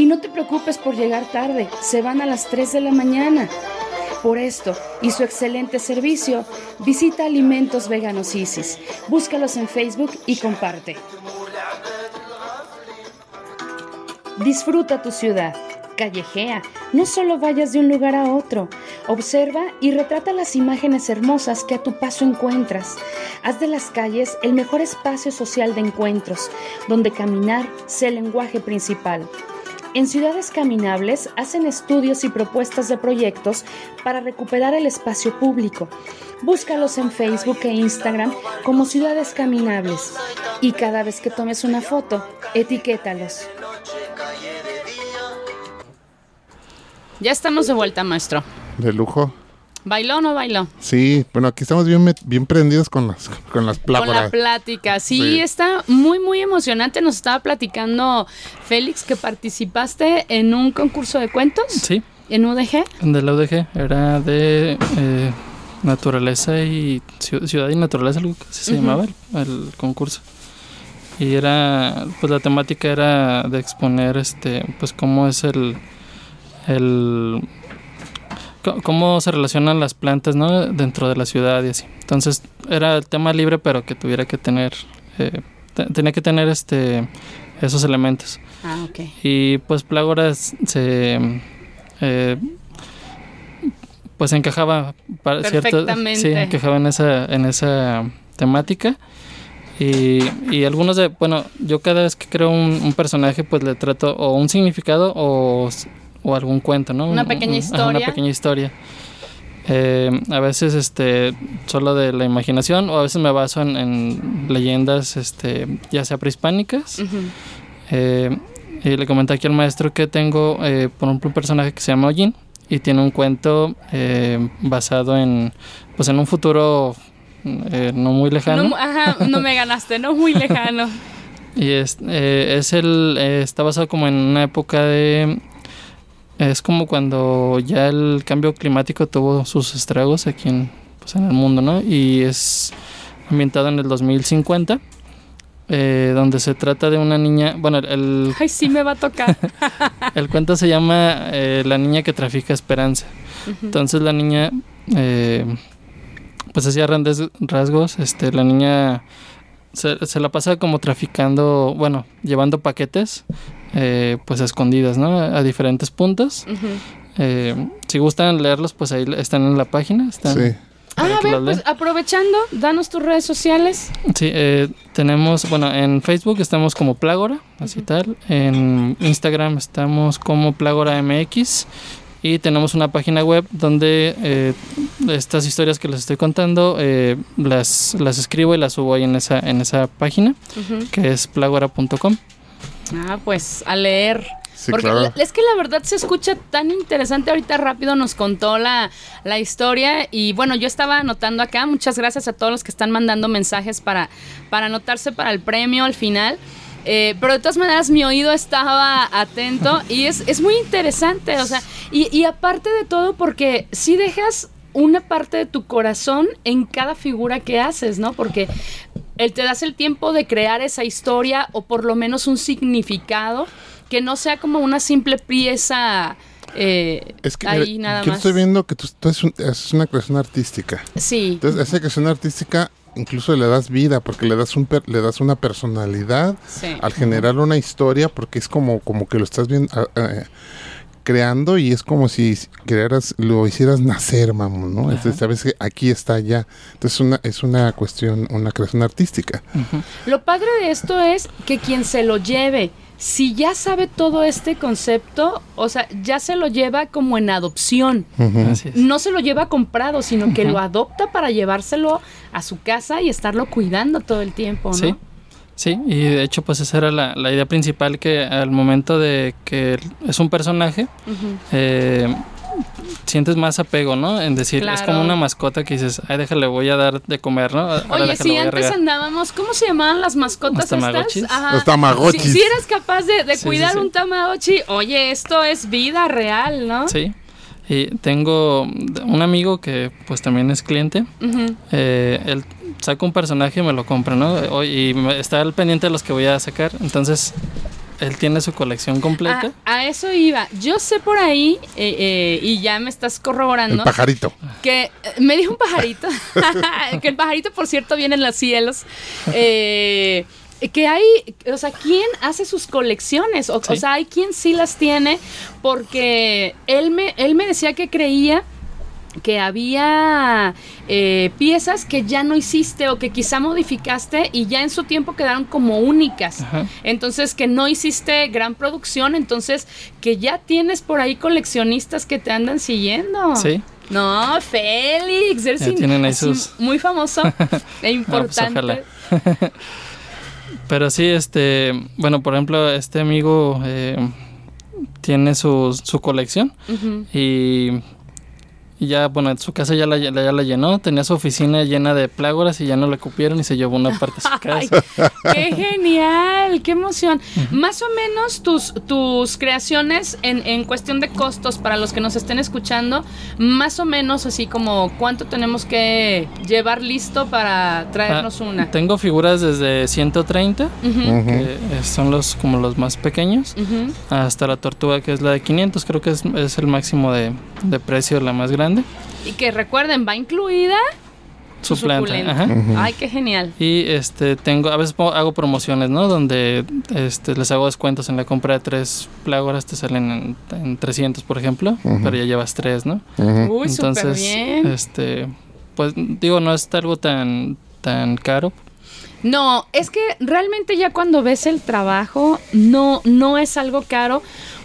Y no te preocupes por llegar tarde, se van a las 3 de la mañana. Por esto y su excelente servicio, visita Alimentos Veganos Isis. Búscalos en Facebook y comparte. Disfruta tu ciudad. Callejea, no solo vayas de un lugar a otro. Observa y retrata las imágenes hermosas que a tu paso encuentras. Haz de las calles el mejor espacio social de encuentros, donde caminar sea el lenguaje principal. En Ciudades Caminables hacen estudios y propuestas de proyectos para recuperar el espacio público. Búscalos en Facebook e Instagram como Ciudades Caminables y cada vez que tomes una foto, etiquétalos. Ya estamos de vuelta, maestro. De lujo. ¿Bailó o no bailó? Sí, bueno, aquí estamos bien, bien prendidos con las, con las Con la pláticas. plática. Sí, Sí. está muy, muy emocionante. Nos estaba platicando Félix que participaste en un concurso de cuentos Sí, en UDG. de la UDG. Era de eh, naturaleza y ciu- ciudad y naturaleza, algo que así se llamaba el, el concurso. Y era, pues la temática era de exponer, este, pues cómo es el, el, cómo se relacionan las plantas, ¿no? Dentro de la ciudad y así. Entonces era el tema libre, pero que tuviera que tener, eh, te- tenía que tener, este, esos elementos. Ah, ok. Y pues Plágora se eh, pues encajaba para cierto sí, encajaba en esa en esa temática. Y, y algunos de, bueno, yo cada vez que creo un, un personaje, pues le trato o un significado o, o algún cuento, ¿no? Una Un- pequeña un- ajá, una historia. pequeña historia. Eh, a veces este solo de la imaginación o a veces me baso en, en leyendas este ya sea prehispánicas Ujú. eh, y le comenté aquí al maestro que tengo, eh, por ejemplo, un personaje que se llama Ojin y tiene un cuento eh, basado en, pues, en un futuro eh, no muy lejano. No, ajá, no me ganaste, no muy lejano. Y es, eh, es el, está basado como en una época de, es como cuando ya el cambio climático tuvo sus estragos aquí en, pues, en el mundo, ¿no? Y es ambientado en el 2050. eh, donde se trata de una niña, bueno, el, Ay, sí me va a tocar. el cuento se llama eh, La niña que trafica esperanza. Entonces la niña, eh, pues hacía grandes rasgos, este, la niña se, se la pasa como traficando, bueno, llevando paquetes, eh, pues a escondidas, ¿no? A diferentes puntos. Ujú. Eh, si gustan leerlos, pues ahí están en la página. Están, Sí. Ah, a que ver, pues aprovechando, danos tus redes sociales. Sí, eh, tenemos, bueno, en Facebook estamos como Plágora, así tal. En Instagram estamos como Plágora MX. Y tenemos una página web donde eh, estas historias que les estoy contando eh, las, las escribo y las subo ahí en esa, en esa página, Ujú. que es plagora.com. Ah, pues a leer. Sí, Porque claro. es que la verdad se escucha tan interesante. Ahorita rápido nos contó la, la historia. Y bueno, yo estaba anotando acá. Muchas gracias a todos los que están mandando mensajes para, para anotarse para el premio al final. Eh, pero de todas maneras mi oído estaba atento y es, es muy interesante. O sea, y, y aparte de todo, porque si dejas una parte de tu corazón en cada figura que haces, ¿no? Porque él te das el tiempo de crear esa historia o por lo menos un significado que no sea como una simple pieza eh, Es que ahí mira, nada yo más. estoy viendo que tú, tú es, un- es una creación artística. Sí. Entonces, esa creación artística incluso le das vida porque le das un per- le das una personalidad Sí. al generar una historia porque es como como que lo estás viendo ah, ah, creando y es como si crearas lo hicieras nacer, mamón, ¿no? Entonces sabes que aquí está ya. Entonces una es una cuestión, una creación artística. Lo padre de esto es que quien se lo lleve, si ya sabe todo este concepto, o sea, ya se lo lleva como en adopción. Así es. No se lo lleva comprado, sino que lo adopta para llevárselo a su casa y estarlo cuidando todo el tiempo, ¿no? Sí. Sí, y de hecho pues esa era la, la idea principal que al momento de que es un personaje, eh, sientes más apego, ¿no? En decir, es Claro. como una mascota que dices, ay, déjale, voy a dar de comer, ¿no? Ahora Oye, si antes regar". andábamos, ¿cómo se llamaban las mascotas Los estas? Ajá. Los tamagotchis. Si, si eres capaz de, de Sí, cuidar sí, sí. un tamagotchi, oye, esto es vida real, ¿no? Sí. Y tengo un amigo que pues también es cliente. Eh, él saca un personaje y me lo compra, ¿no? Y me- está al pendiente de los que voy a sacar. Entonces, él tiene su colección completa. A, a eso iba. Yo sé por ahí, eh, eh, y ya me estás El corroborando, pajarito. que eh, me dijo un pajarito, que el pajarito, por cierto, viene en los cielos, eh, que hay, o sea, ¿quién hace sus colecciones? O, o sea, hay quien sí las tiene, porque él me, él me decía que creía que había eh, piezas que ya no hiciste o que quizá modificaste y ya en su tiempo quedaron como únicas. Ajá. Entonces que no hiciste gran producción, entonces que ya tienes por ahí coleccionistas que te andan siguiendo. Sí. No, Félix, eres Ya in- tienen ahí así sus- muy famoso e Ah, pues, importante. ojalá. Pero sí, este, bueno, por ejemplo, este amigo eh, tiene su, su colección y y ya, bueno, su casa ya la, ya la llenó, tenía su oficina llena de plágoras y ya no la cupieron y se llevó una parte a su Ay, casa. qué genial, qué emoción. Más o menos tus, tus creaciones en, en cuestión de costos para los que nos estén escuchando, más o menos así como cuánto tenemos que llevar listo para traernos Ah, una. Tengo figuras desde 130, Ujú, Ujú. que eh, son los como los más pequeños, ujú. hasta la tortuga que es la de 500, creo que es, es el máximo de, de precio, la más grande. Y que recuerden, va incluida Su planta. ajá. Ay, qué genial. Y este tengo, a veces hago promociones, ¿no? Donde este, les hago descuentos en la compra de tres plágoras, te salen en, en 300, por ejemplo, Ujú. pero ya llevas tres, ¿no? Uy, súper Entonces, bien. este, pues digo, no es algo tan, tan caro. No, es que realmente ya cuando ves el trabajo, no, no es algo caro,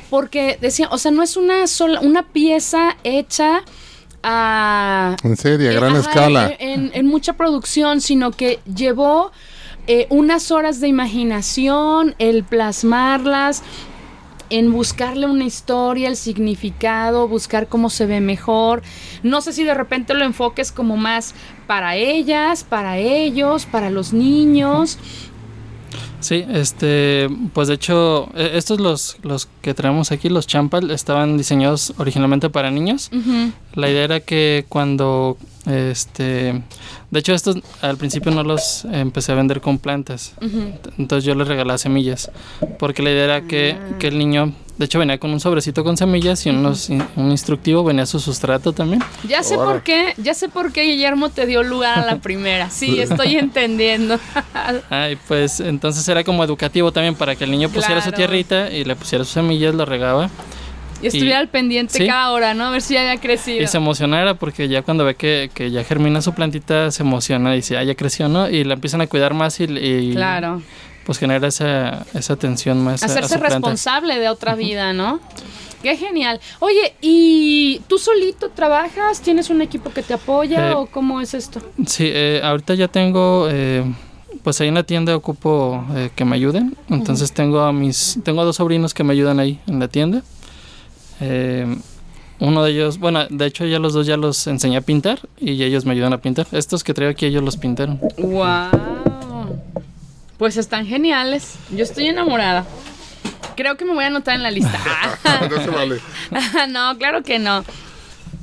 porque decía, o sea, no es una sola, una pieza hecha a En serie, a eh, gran ajá, escala. En mucha producción, sino que llevó eh, unas horas de imaginación, el plasmarlas, en buscarle una historia, el significado, buscar cómo se ve mejor. No sé si de repente lo enfoques como más para ellas, para ellos, para los niños. Sí, este, pues de hecho, eh, estos los, los que traemos aquí, los champal, estaban diseñados originalmente para niños. Ujú. La idea era que cuando, este, de hecho estos al principio no los empecé a vender con plantas, entonces yo les regalaba semillas, porque la idea era que, Ah. que el niño, de hecho venía con un sobrecito con semillas y unos, un instructivo, venía su sustrato también. Ya sé por qué, ya sé por qué Guillermo te dio lugar a la primera. Sí, estoy entendiendo. Ay, pues entonces era como educativo también para que el niño pusiera su tierrita y le pusiera sus semillas, lo regaba Y estuviera Y- al pendiente sí. cada hora, ¿no? A ver si ya había crecido. y se emocionara porque ya cuando ve que, que ya germina su plantita se emociona y dice, ah, ya creció, ¿no? Y la empiezan a cuidar más y, y, Claro. Pues genera esa, esa atención más a Hacerse responsable de otra vida, ¿no? Qué genial. Oye, ¿y tú solito trabajas? ¿Tienes un equipo que te apoya Eh, o cómo es esto? Sí, eh, ahorita ya tengo, eh, pues ahí en la tienda ocupo eh, que me ayuden. Entonces tengo a mis, tengo a dos sobrinos que me ayudan ahí en la tienda. Eh, uno de ellos, bueno, de hecho ya los dos ya los enseñé a pintar y ellos me ayudan a pintar. Estos que traigo aquí ellos los pintaron. ¡Wow! Pues están geniales. Yo estoy enamorada. Creo que me voy a anotar en la lista. no se vale. no, claro que no.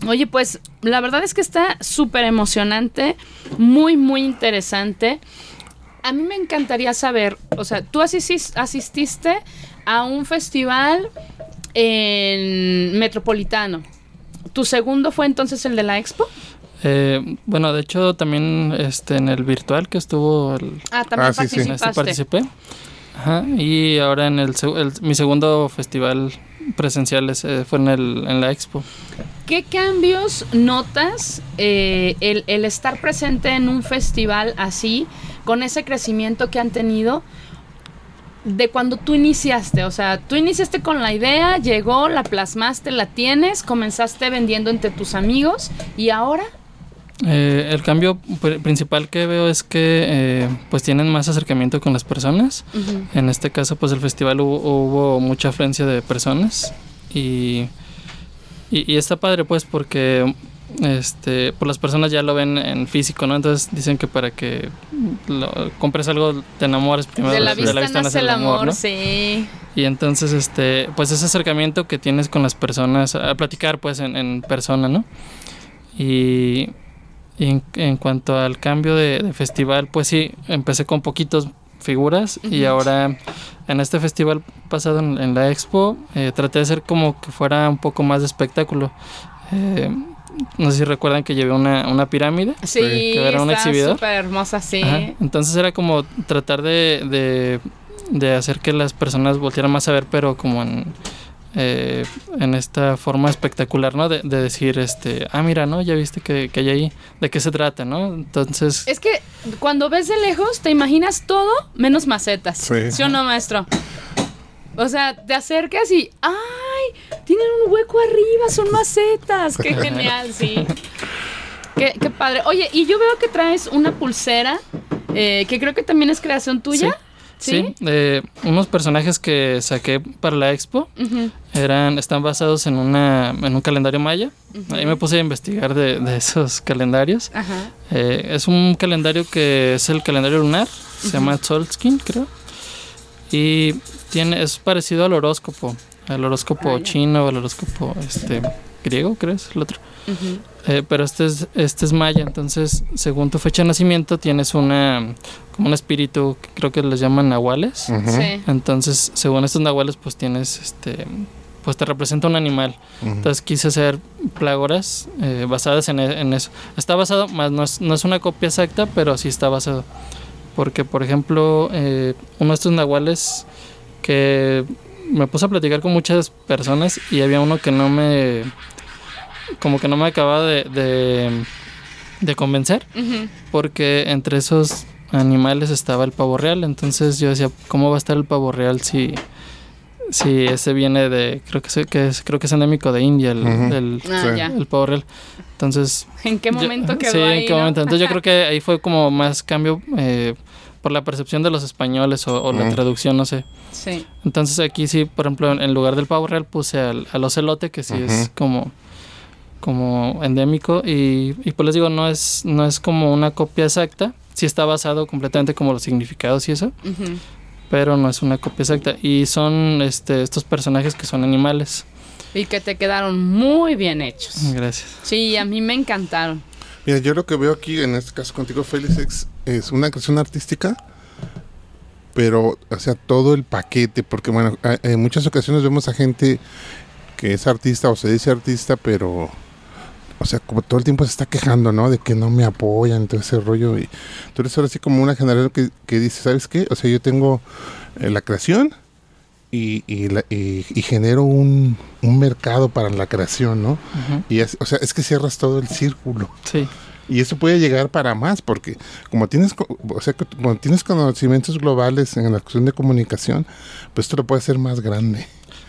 Oye, pues la verdad es que está súper emocionante, muy, muy interesante. A mí me encantaría saber, o sea, tú asististe a un festival en Metropolitano. ¿Tu segundo fue entonces el de la Expo? Eh, bueno, de hecho también este, en el virtual que estuvo el, Ah, también Ah, sí, sí. en este participaste. participé. Ajá, y ahora en el, mi segundo festival presencial ese fue en, el, en la expo. ¿Qué cambios notas eh, el, el estar presente en un festival así, con ese crecimiento que han tenido, de cuando tú iniciaste? O sea, tú iniciaste con la idea, llegó, la plasmaste, la tienes, comenzaste vendiendo entre tus amigos y ahora, Eh, el cambio pr- principal que veo es que eh, pues tienen más acercamiento con las personas. Ujú. En este caso, pues el festival hubo, hubo mucha afluencia de personas y, y, y está padre, pues, porque este, pues las personas ya lo ven en físico, ¿no? Entonces dicen que para que lo- compres algo te enamores primero De la vista nace el amor, ¿no? sí. Y entonces, este, pues ese acercamiento que tienes con las personas, a platicar pues en, en persona, ¿no? Y, y en, en cuanto al cambio de, de festival, pues sí, empecé con poquitos figuras y ahora en este festival pasado en, en la expo eh, traté de hacer como que fuera un poco más de espectáculo. Eh, no sé si recuerdan que llevé una, una pirámide. Sí, que era un exhibidor. súper hermosa, sí. Ajá. Entonces era como tratar de, de, de hacer que las personas voltearan más a ver, pero como en, eh, en esta forma espectacular, ¿no? De, de decir, este, ah, mira, ¿no? Ya viste que, que hay ahí, ¿de qué se trata, ¿no? Entonces, Es que cuando ves de lejos te imaginas todo menos macetas. Sí. o no, maestro? O sea, te acercas y ¡ay! Tienen un hueco arriba, son macetas. ¡Qué genial, sí! Qué, qué padre. Oye, y yo veo que traes una pulsera eh, que creo que también es creación tuya. sí, eh, unos personajes que saqué para la expo eran, están basados en, una, en un calendario maya. Ahí me puse a investigar de, de esos calendarios. Eh, es un calendario que es el calendario lunar, se llama Tzolk'in, creo. Y tiene, es parecido al horóscopo, al horóscopo Ah, chino, al horóscopo este, griego, creo es el otro. Ujú. Eh, pero este es, este es maya, entonces según tu fecha de nacimiento tienes una, como un espíritu, que creo que les llaman nahuales. Ujú. Sí. Entonces, según estos nahuales, pues tienes este pues te representa un animal. Ujú. Entonces quise hacer plágoras eh, basadas en, e- en eso. Está basado, más no es, no es una copia exacta, pero sí está basado. Porque, por ejemplo, eh, uno de estos nahuales que me puse a platicar con muchas personas y había uno que no me. Como que no me acababa de, de, de convencer. Porque entre esos animales estaba el pavo real. Entonces yo decía, ¿cómo va a estar el pavo real si, si ese viene de, creo que, se- que es, creo que es endémico de India, el, Ah, Sí. el pavo real. Entonces... ¿En qué yo- momento quedó Sí, ahí, en qué no? momento. Entonces yo creo que ahí fue como más cambio eh, por la percepción de los españoles o, o la traducción, no sé. Sí. Entonces aquí sí, por ejemplo, en, en lugar del pavo real puse al, al ocelote, que sí es como como endémico y, y pues les digo no es no es como una copia exacta. Sí está basado completamente como los significados y eso pero no es una copia exacta. Y son este estos personajes que son animales. Y que te quedaron muy bien hechos. gracias. Sí, a mí me encantaron. Mira, yo lo que veo aquí, en este caso contigo, Félix, es, es una creación artística, pero, o sea, todo el paquete, porque, bueno, en muchas ocasiones vemos a gente que es artista o se dice artista, pero, o sea, como todo el tiempo se está quejando, ¿no? De que no me apoyan, todo ese rollo. Y tú eres ahora así como una generación que, que dice, ¿sabes qué? O sea, yo tengo eh, la creación y, y, la- y- y genero un, un mercado para la creación, ¿no? Y es, o sea, es que cierras todo el círculo. sí Y eso puede llegar para más, porque como tienes, o sea, como tienes conocimientos globales en la cuestión de comunicación, pues esto lo puede hacer más grande.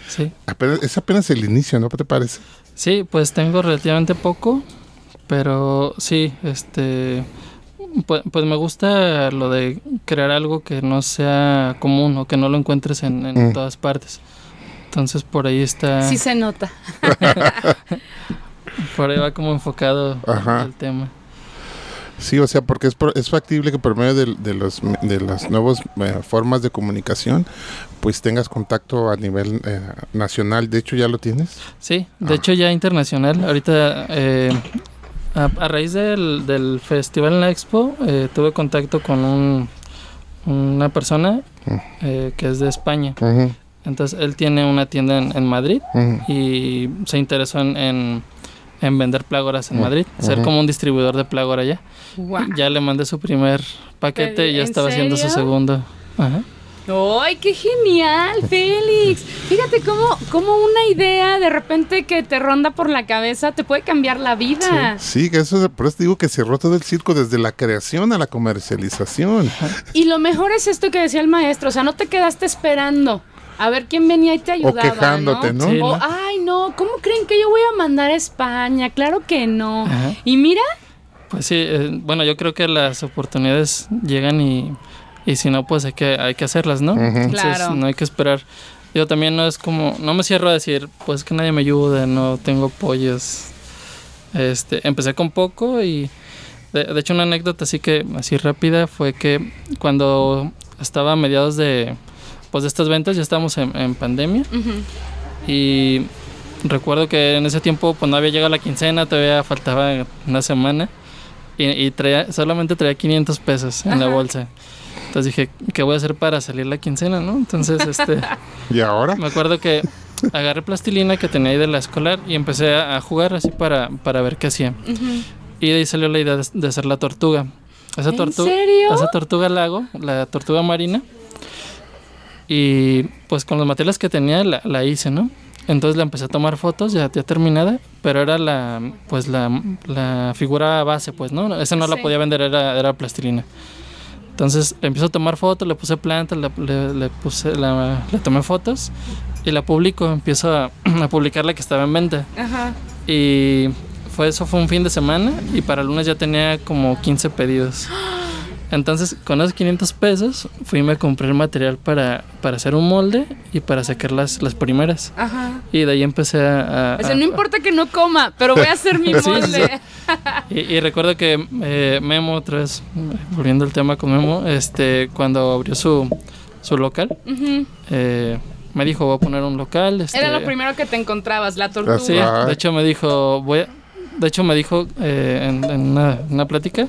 sí Apenas- es apenas el inicio, ¿no te parece? Sí pues tengo relativamente poco pero sí este pues, pues me gusta lo de crear algo que no sea común o que no lo encuentres en, en Mm. todas partes entonces por ahí está Sí se nota. Por ahí va como enfocado Ajá. el tema. Sí, o sea, porque es, es factible que por medio de, de los, de las nuevas eh, formas de comunicación, pues tengas contacto a nivel eh, nacional. De hecho, ya lo tienes. Sí, de Ah. hecho ya internacional. Ahorita, eh, a, a raíz del, del festival en la expo, eh, tuve contacto con un, una persona Mm. eh, que es de España. Entonces él tiene una tienda en, en Madrid y se interesó en, en, en vender plágoras en Madrid, ser como un distribuidor de plágora allá. Ya le mandé su primer paquete y ya ¿En estaba haciendo su segundo. Ajá. ¡Ay, qué genial, Félix! Fíjate cómo, cómo una idea de repente que te ronda por la cabeza te puede cambiar la vida. Sí, que eso, por eso te digo que cerró todo el circo desde la creación a la comercialización. Y lo mejor es esto que decía el maestro, o sea, no te quedaste esperando a ver quién venía y te ayudaba. quejándote, ¿no? Sí, O, ¿no? ay, no, ¿cómo creen que yo voy a mandar a España? Claro que no. Ajá. Y mira, Pues sí, eh, bueno, yo creo que las oportunidades llegan y, y si no, pues hay que, hay que hacerlas, ¿no? Entonces Claro. no hay que esperar. Yo también no es como, no me cierro a decir, pues que nadie me ayuda, no tengo apoyos. Este, empecé con poco y de, de hecho una anécdota así que así rápida fue que cuando estaba a mediados de pues de estas ventas ya estábamos en, en pandemia y recuerdo que en ese tiempo pues no había llegado la quincena, todavía faltaba una semana y, y traía, solamente traía 500 pesos en la Ajá. bolsa. Entonces dije, ¿qué voy a hacer para salir la quincena, no? Entonces, este, ¿Y ahora? me acuerdo que agarré plastilina que tenía ahí de la escolar y empecé a, a jugar así para, para ver qué hacía. Ujú. Y de ahí salió la idea de, de hacer la tortuga. Esa ¿En tortuga, serio? Esa tortuga lago, la tortuga marina. Y pues con los materiales que tenía la, la hice, ¿no? Entonces la empecé a tomar fotos ya, ya terminada, pero era la pues la, la figura base, pues, ¿no? Esa no la Sí. podía vender, era, era plastilina. Entonces empiezo a tomar fotos, le puse plantas, le, le- le puse, la, le tomé fotos y la publico, empiezo a, a publicar la que estaba en venta. Ajá. Y fue eso fue un fin de semana y para el lunes ya tenía como 15 pedidos. Entonces, con esos 500 pesos fui compré el material para, para hacer un molde y para sacar las, las primeras. Ajá. Y de ahí empecé a... a- O sea, a- no importa que no coma, pero voy a hacer mi molde. Y, y recuerdo que eh, Memo, otra vez, volviendo al tema con Memo, este, cuando abrió su, su local, eh, me dijo, voy a poner un local. Este, Era lo primero que te encontrabas, la tortuga. Sí, de hecho me dijo, voy a- de hecho me dijo eh, en, en una, una plática,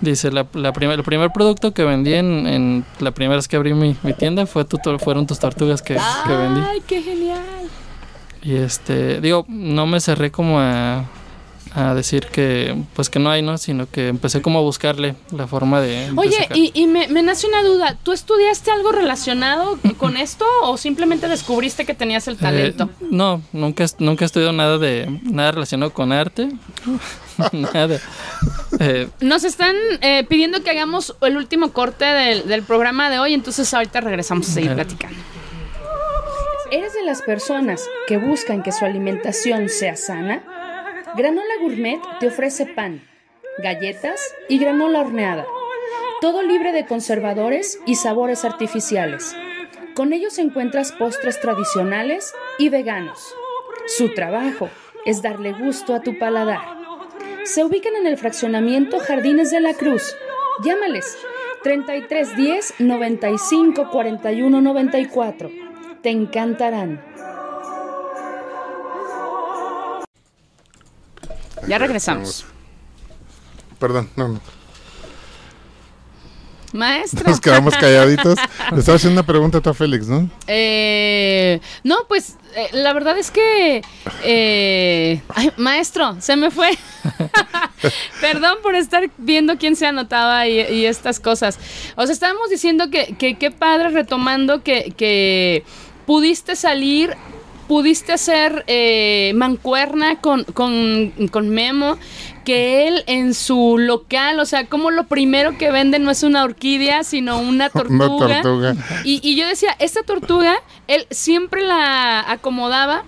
dice, la, la primer- el primer producto que vendí en, en la primera vez que abrí mi, mi tienda fue tu, fueron tus tortugas que, que vendí. Ay, qué genial. Y este, digo, no me cerré como a, a decir que, pues que no hay, ¿no? Sino que empecé como a buscarle la forma de... Oye, y, y me, me nace una duda. ¿Tú estudiaste algo relacionado con esto o simplemente descubriste que tenías el talento? Eh, no, nunca, nunca he estudiado nada de nada relacionado con arte. nada. Eh, Nos están eh, pidiendo que hagamos el último corte del, del programa de hoy, entonces ahorita regresamos a seguir platicando. ¿Eres de las personas que buscan que su alimentación sea sana? Granola Gourmet te ofrece pan, galletas y granola horneada. Todo libre de conservadores y sabores artificiales. Con ellos encuentras postres tradicionales y veganos. Su trabajo es darle gusto a tu paladar. Se ubican en el fraccionamiento Jardines de la Cruz. Llámales 3310 95 41 94. Te encantarán. Ya regresamos. Perdón, no, no. Maestra. Nos quedamos calladitos. Le estaba haciendo una pregunta a Félix, ¿no? Eh, no, pues eh, la verdad es que... eh, ay, maestro, se me fue. Perdón por estar viendo quién se anotaba y, y estas cosas. O sea, estábamos diciendo que que qué padre retomando que, que pudiste salir, pudiste hacer eh, mancuerna con, con, con Memo, que él en su local, o sea, como lo primero que vende no es una orquídea, sino una tortuga. Una tortuga. Y, y yo decía, esta tortuga, él siempre la acomodaba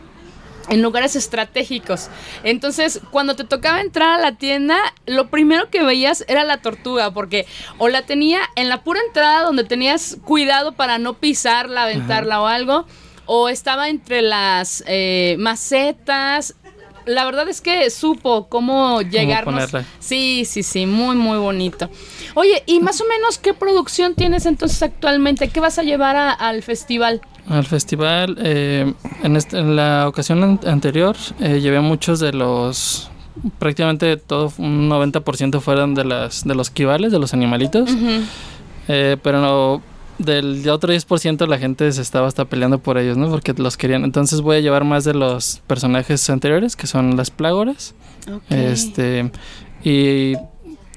en lugares estratégicos. Entonces, cuando te tocaba entrar a la tienda, lo primero que veías era la tortuga, porque o la tenía en la pura entrada donde tenías cuidado para no pisarla, aventarla o algo, o estaba entre las eh, macetas. La verdad es que supo cómo llegarnos. ponerla. Sí, sí, sí, muy, muy bonito. Oye, y más o menos, ¿qué producción tienes entonces actualmente? ¿Qué vas a llevar a- al festival? Al festival, eh, en, este- en la ocasión an- anterior, eh, llevé muchos de los. Prácticamente todo, un 90% fueron de, las, de los kibales, de los animalitos. Eh, pero no, del otro 10% la gente se estaba hasta peleando por ellos, ¿no? Porque los querían. Entonces voy a llevar más de los personajes anteriores, que son las plágoras. Este. Y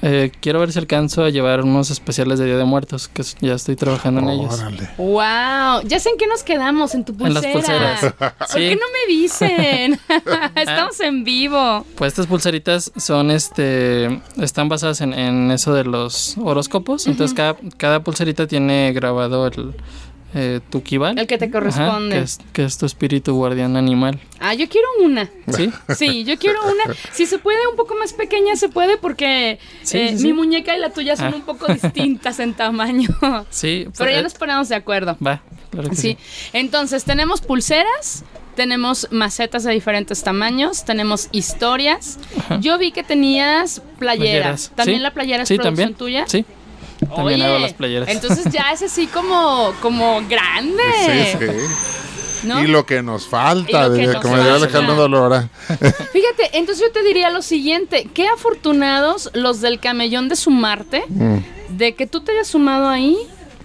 eh, quiero ver si alcanzo a llevar unos especiales de Día de Muertos, que ya estoy trabajando en ellos. Órale. Wow, ya sé en qué nos quedamos, en tu En las pulsera. pulseras. ¿Por qué no me dicen? Estamos en vivo. Pues estas pulseritas son este están basadas en, en eso de los horóscopos. Entonces cada, cada pulserita tiene grabado el, eh, tu kibal. El que te Ajá, corresponde. que, es, que es tu espíritu guardián animal. Ah, yo quiero una. ¿Sí? Sí, yo quiero una. Si se puede, un poco más pequeña, se puede, porque Sí, eh, sí, sí. mi muñeca y la tuya son Ah. un poco distintas en tamaño. Sí. Pero ya eh, nos ponemos de acuerdo. Va, claro que Sí. Entonces, tenemos pulseras, tenemos macetas de diferentes tamaños, tenemos historias. Ajá. Yo vi que tenías playeras. ¿También Sí. la playera es Sí, producción también. tuya? Sí. También Oye, hago las playeras. Entonces ya es así como, como grande. Sí, sí. ¿no? Y lo que nos falta, que nos como diría. Alejandro Dolora. Fíjate, entonces yo te diría lo siguiente, qué afortunados los del camellón de sumarte, Mm. de que tú te hayas sumado ahí.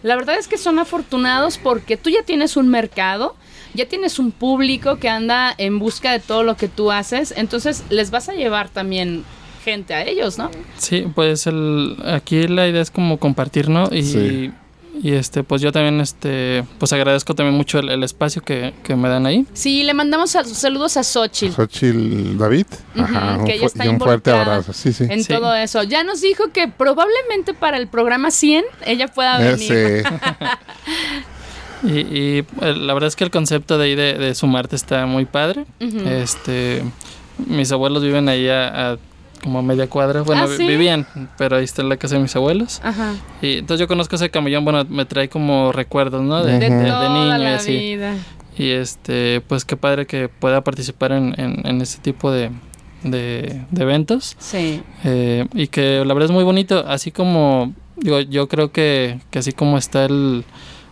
La verdad es que son afortunados porque tú ya tienes un mercado, ya tienes un público que anda en busca de todo lo que tú haces, entonces les vas a llevar también gente a ellos, ¿no? Sí, pues el, aquí la idea es como compartir, ¿no? Y, Sí. y este, pues yo también, este, pues agradezco también mucho el, el espacio que, que me dan ahí. Sí, le mandamos sal- saludos a Xochitl. Xochitl David. Ujú, Ajá, un ella está y un fuerte abrazo. Sí, sí. En Sí. todo eso. Ya nos dijo que probablemente para el programa 100 ella pueda Eh, venir. sí. Y, y, eh, la verdad es que el concepto de ahí de, de sumarte está muy padre. Este, mis abuelos viven ahí a, a como a media cuadra. Bueno, ¿Ah, sí? vivían, pero ahí está la casa de mis abuelos. Ajá. Y entonces yo conozco ese camellón, bueno, me trae como recuerdos, ¿no? De, De, de- niño y la así. vida. Y este, pues qué padre que pueda participar en, en, en ese tipo de, de, de eventos. Sí. Eh, y que la verdad es muy bonito, así como, digo, yo creo que, que así como está el,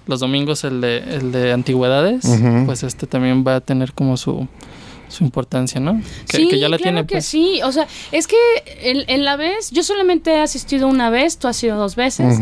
los domingos el de, el de antigüedades, pues este también va a tener como su, su importancia, ¿no? Que, sí, que ya la claro tiene, que pues. sí. O sea, es que en, en la vez, yo solamente he asistido una vez, tú has ido dos veces.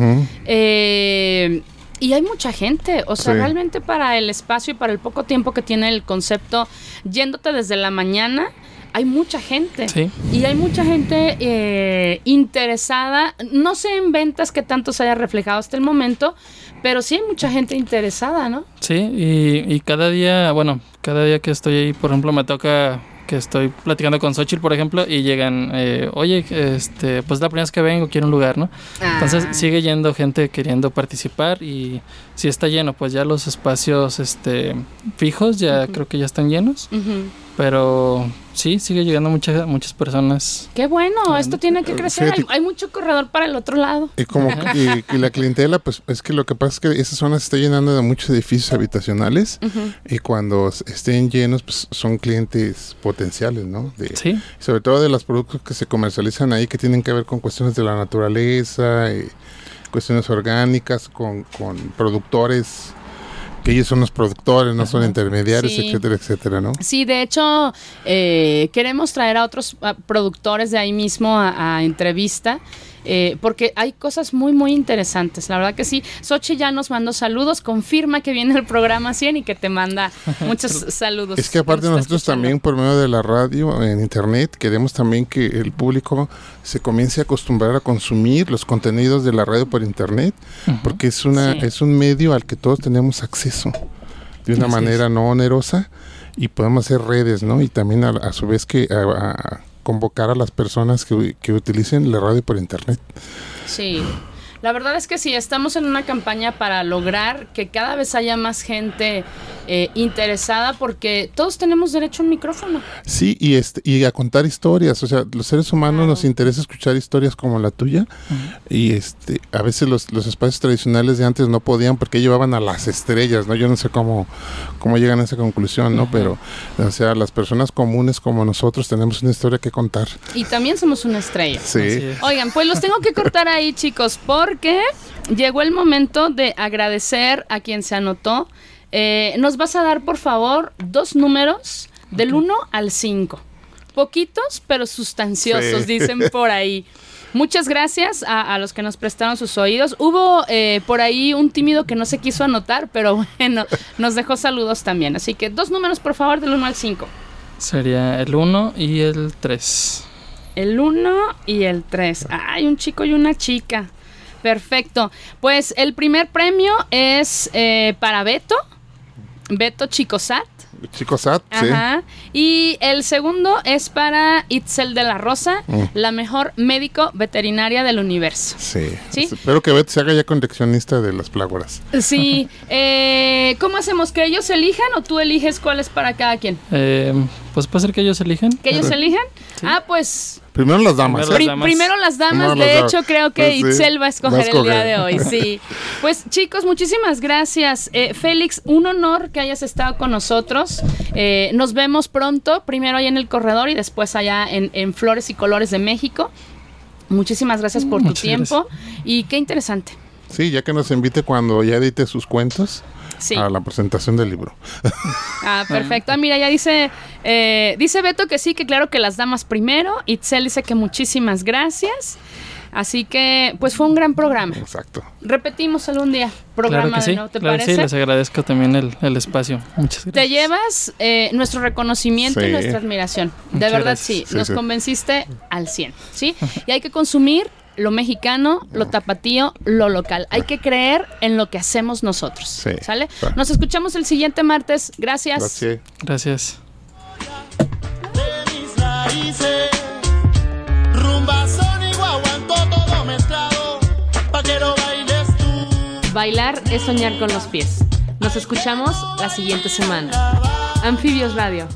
Eh, y hay mucha gente, o sea, Sí. realmente para el espacio y para el poco tiempo que tiene el concepto, yéndote desde la mañana, hay mucha gente. Sí. Y hay mucha gente eh, interesada, no sé en ventas que tanto se haya reflejado hasta el momento, pero sí hay mucha gente interesada, ¿no? Sí, y, y cada día, bueno, cada día que estoy ahí, por ejemplo, me toca que estoy platicando con Xochitl, por ejemplo, y llegan, eh, oye, este, pues la primera vez que vengo, quiero un lugar, ¿no? Entonces Ah. sigue yendo gente queriendo participar y si está lleno, pues ya los espacios este, fijos ya creo que ya están llenos. Pero sí, sigue llegando muchas muchas personas. Qué bueno, esto tiene que crecer. Hay, Fíjate- hay mucho corredor para el otro lado. Y como y, y la clientela, pues es que lo que pasa es que esa zona se está llenando de muchos edificios habitacionales y cuando estén llenos, pues son clientes potenciales, ¿no? De, Sí, Sobre todo de los productos que se comercializan ahí que tienen que ver con cuestiones de la naturaleza, eh, cuestiones orgánicas, con, con productores, que ellos son los productores, no son intermediarios, Sí. etcétera, etcétera, ¿no? Sí, de hecho, eh, queremos traer a otros productores de ahí mismo a, a entrevista. Eh, porque hay cosas muy, muy interesantes. La verdad que sí. Sochi ya nos mandó saludos, confirma que viene el programa 100 y que te manda muchos saludos. Es que aparte nosotros escuchando. también por medio de la radio, en internet, queremos también que el público se comience a acostumbrar a consumir los contenidos de la radio por internet, porque es una Sí. es un medio al que todos tenemos acceso de una Así manera no onerosa y podemos hacer redes, ¿no? Y también a, a su vez que a- a convocar a las personas que, utilicen la radio por internet. Sí. La verdad es que sí, estamos en una campaña para lograr que cada vez haya más gente eh, interesada porque todos tenemos derecho a un micrófono. Sí, y este y a contar historias, o sea, los seres humanos Claro. nos interesa escuchar historias como la tuya y este a veces los, los espacios tradicionales de antes no podían porque llevaban a las estrellas, ¿no? Yo no sé cómo cómo llegan a esa conclusión, ¿no? Pero o sea, las personas comunes como nosotros tenemos una historia que contar. Y también somos una estrella. Sí. Oigan, pues los tengo que cortar ahí, chicos, porque llegó el momento de agradecer a quien se anotó. Eh, nos vas a dar, por favor, dos números del 1 al 5. Poquitos, pero sustanciosos, Sí. dicen por ahí. Muchas gracias a, a los que nos prestaron sus oídos. Hubo eh, por ahí un tímido que no se quiso anotar, pero bueno, nos dejó saludos también. Así que dos números, por favor, del 1 al 5. sería el 1 y el 3. El 1 y el 3. Hay un chico y una chica. Perfecto. Pues el primer premio es eh, para Beto. Beto Chicosat. Chico Sat, sí. Ajá. Y el segundo es para Itzel de la Rosa, Mm. la mejor médico veterinaria del universo. Sí. ¿Sí? Espero que Beth se haga ya coleccionista de las plágoras. Sí. eh, ¿Cómo hacemos? ¿Que ellos elijan o tú eliges cuál es para cada quien? Eh, pues puede ser que ellos elijan. ¿Que ellos elijan? Ah, pues Primero las damas. Primero ¿eh? Pri- damas. primero las damas, Primero de las hecho damas. creo que Pues sí, Itzel va a escoger, va a el día de hoy, sí. Pues chicos, muchísimas gracias. Eh, Félix, un honor que hayas estado con nosotros. Eh, nos vemos pronto, primero allá en el corredor y después allá en, en Flores y Colores de México. Muchísimas gracias por tu tiempo y qué interesante. Sí, ya que nos invite cuando ya edite sus cuentos Sí. a la presentación del libro. Ah, perfecto. Ah, mira, ya dice, eh, dice Beto que sí, que claro que las damas primero. Itzel dice que muchísimas gracias. Así que, pues fue un gran programa. Exacto. Repetimos algún día programa Claro que de sí. nuevo, ¿te claro que parece? sí, les agradezco también el, el espacio. Muchas gracias. Te llevas eh, nuestro reconocimiento y Sí. nuestra admiración. De Muchas verdad, gracias. sí, Sí, nos sí. convenciste al 100, ¿sí? Y hay que consumir lo mexicano, lo tapatío, lo local. Hay que creer en lo que hacemos nosotros, Sí. ¿sale? Nos escuchamos el siguiente martes. Gracias. Gracias. Gracias. Bailar es soñar con los pies. Nos escuchamos la siguiente semana. Anfibios Radio.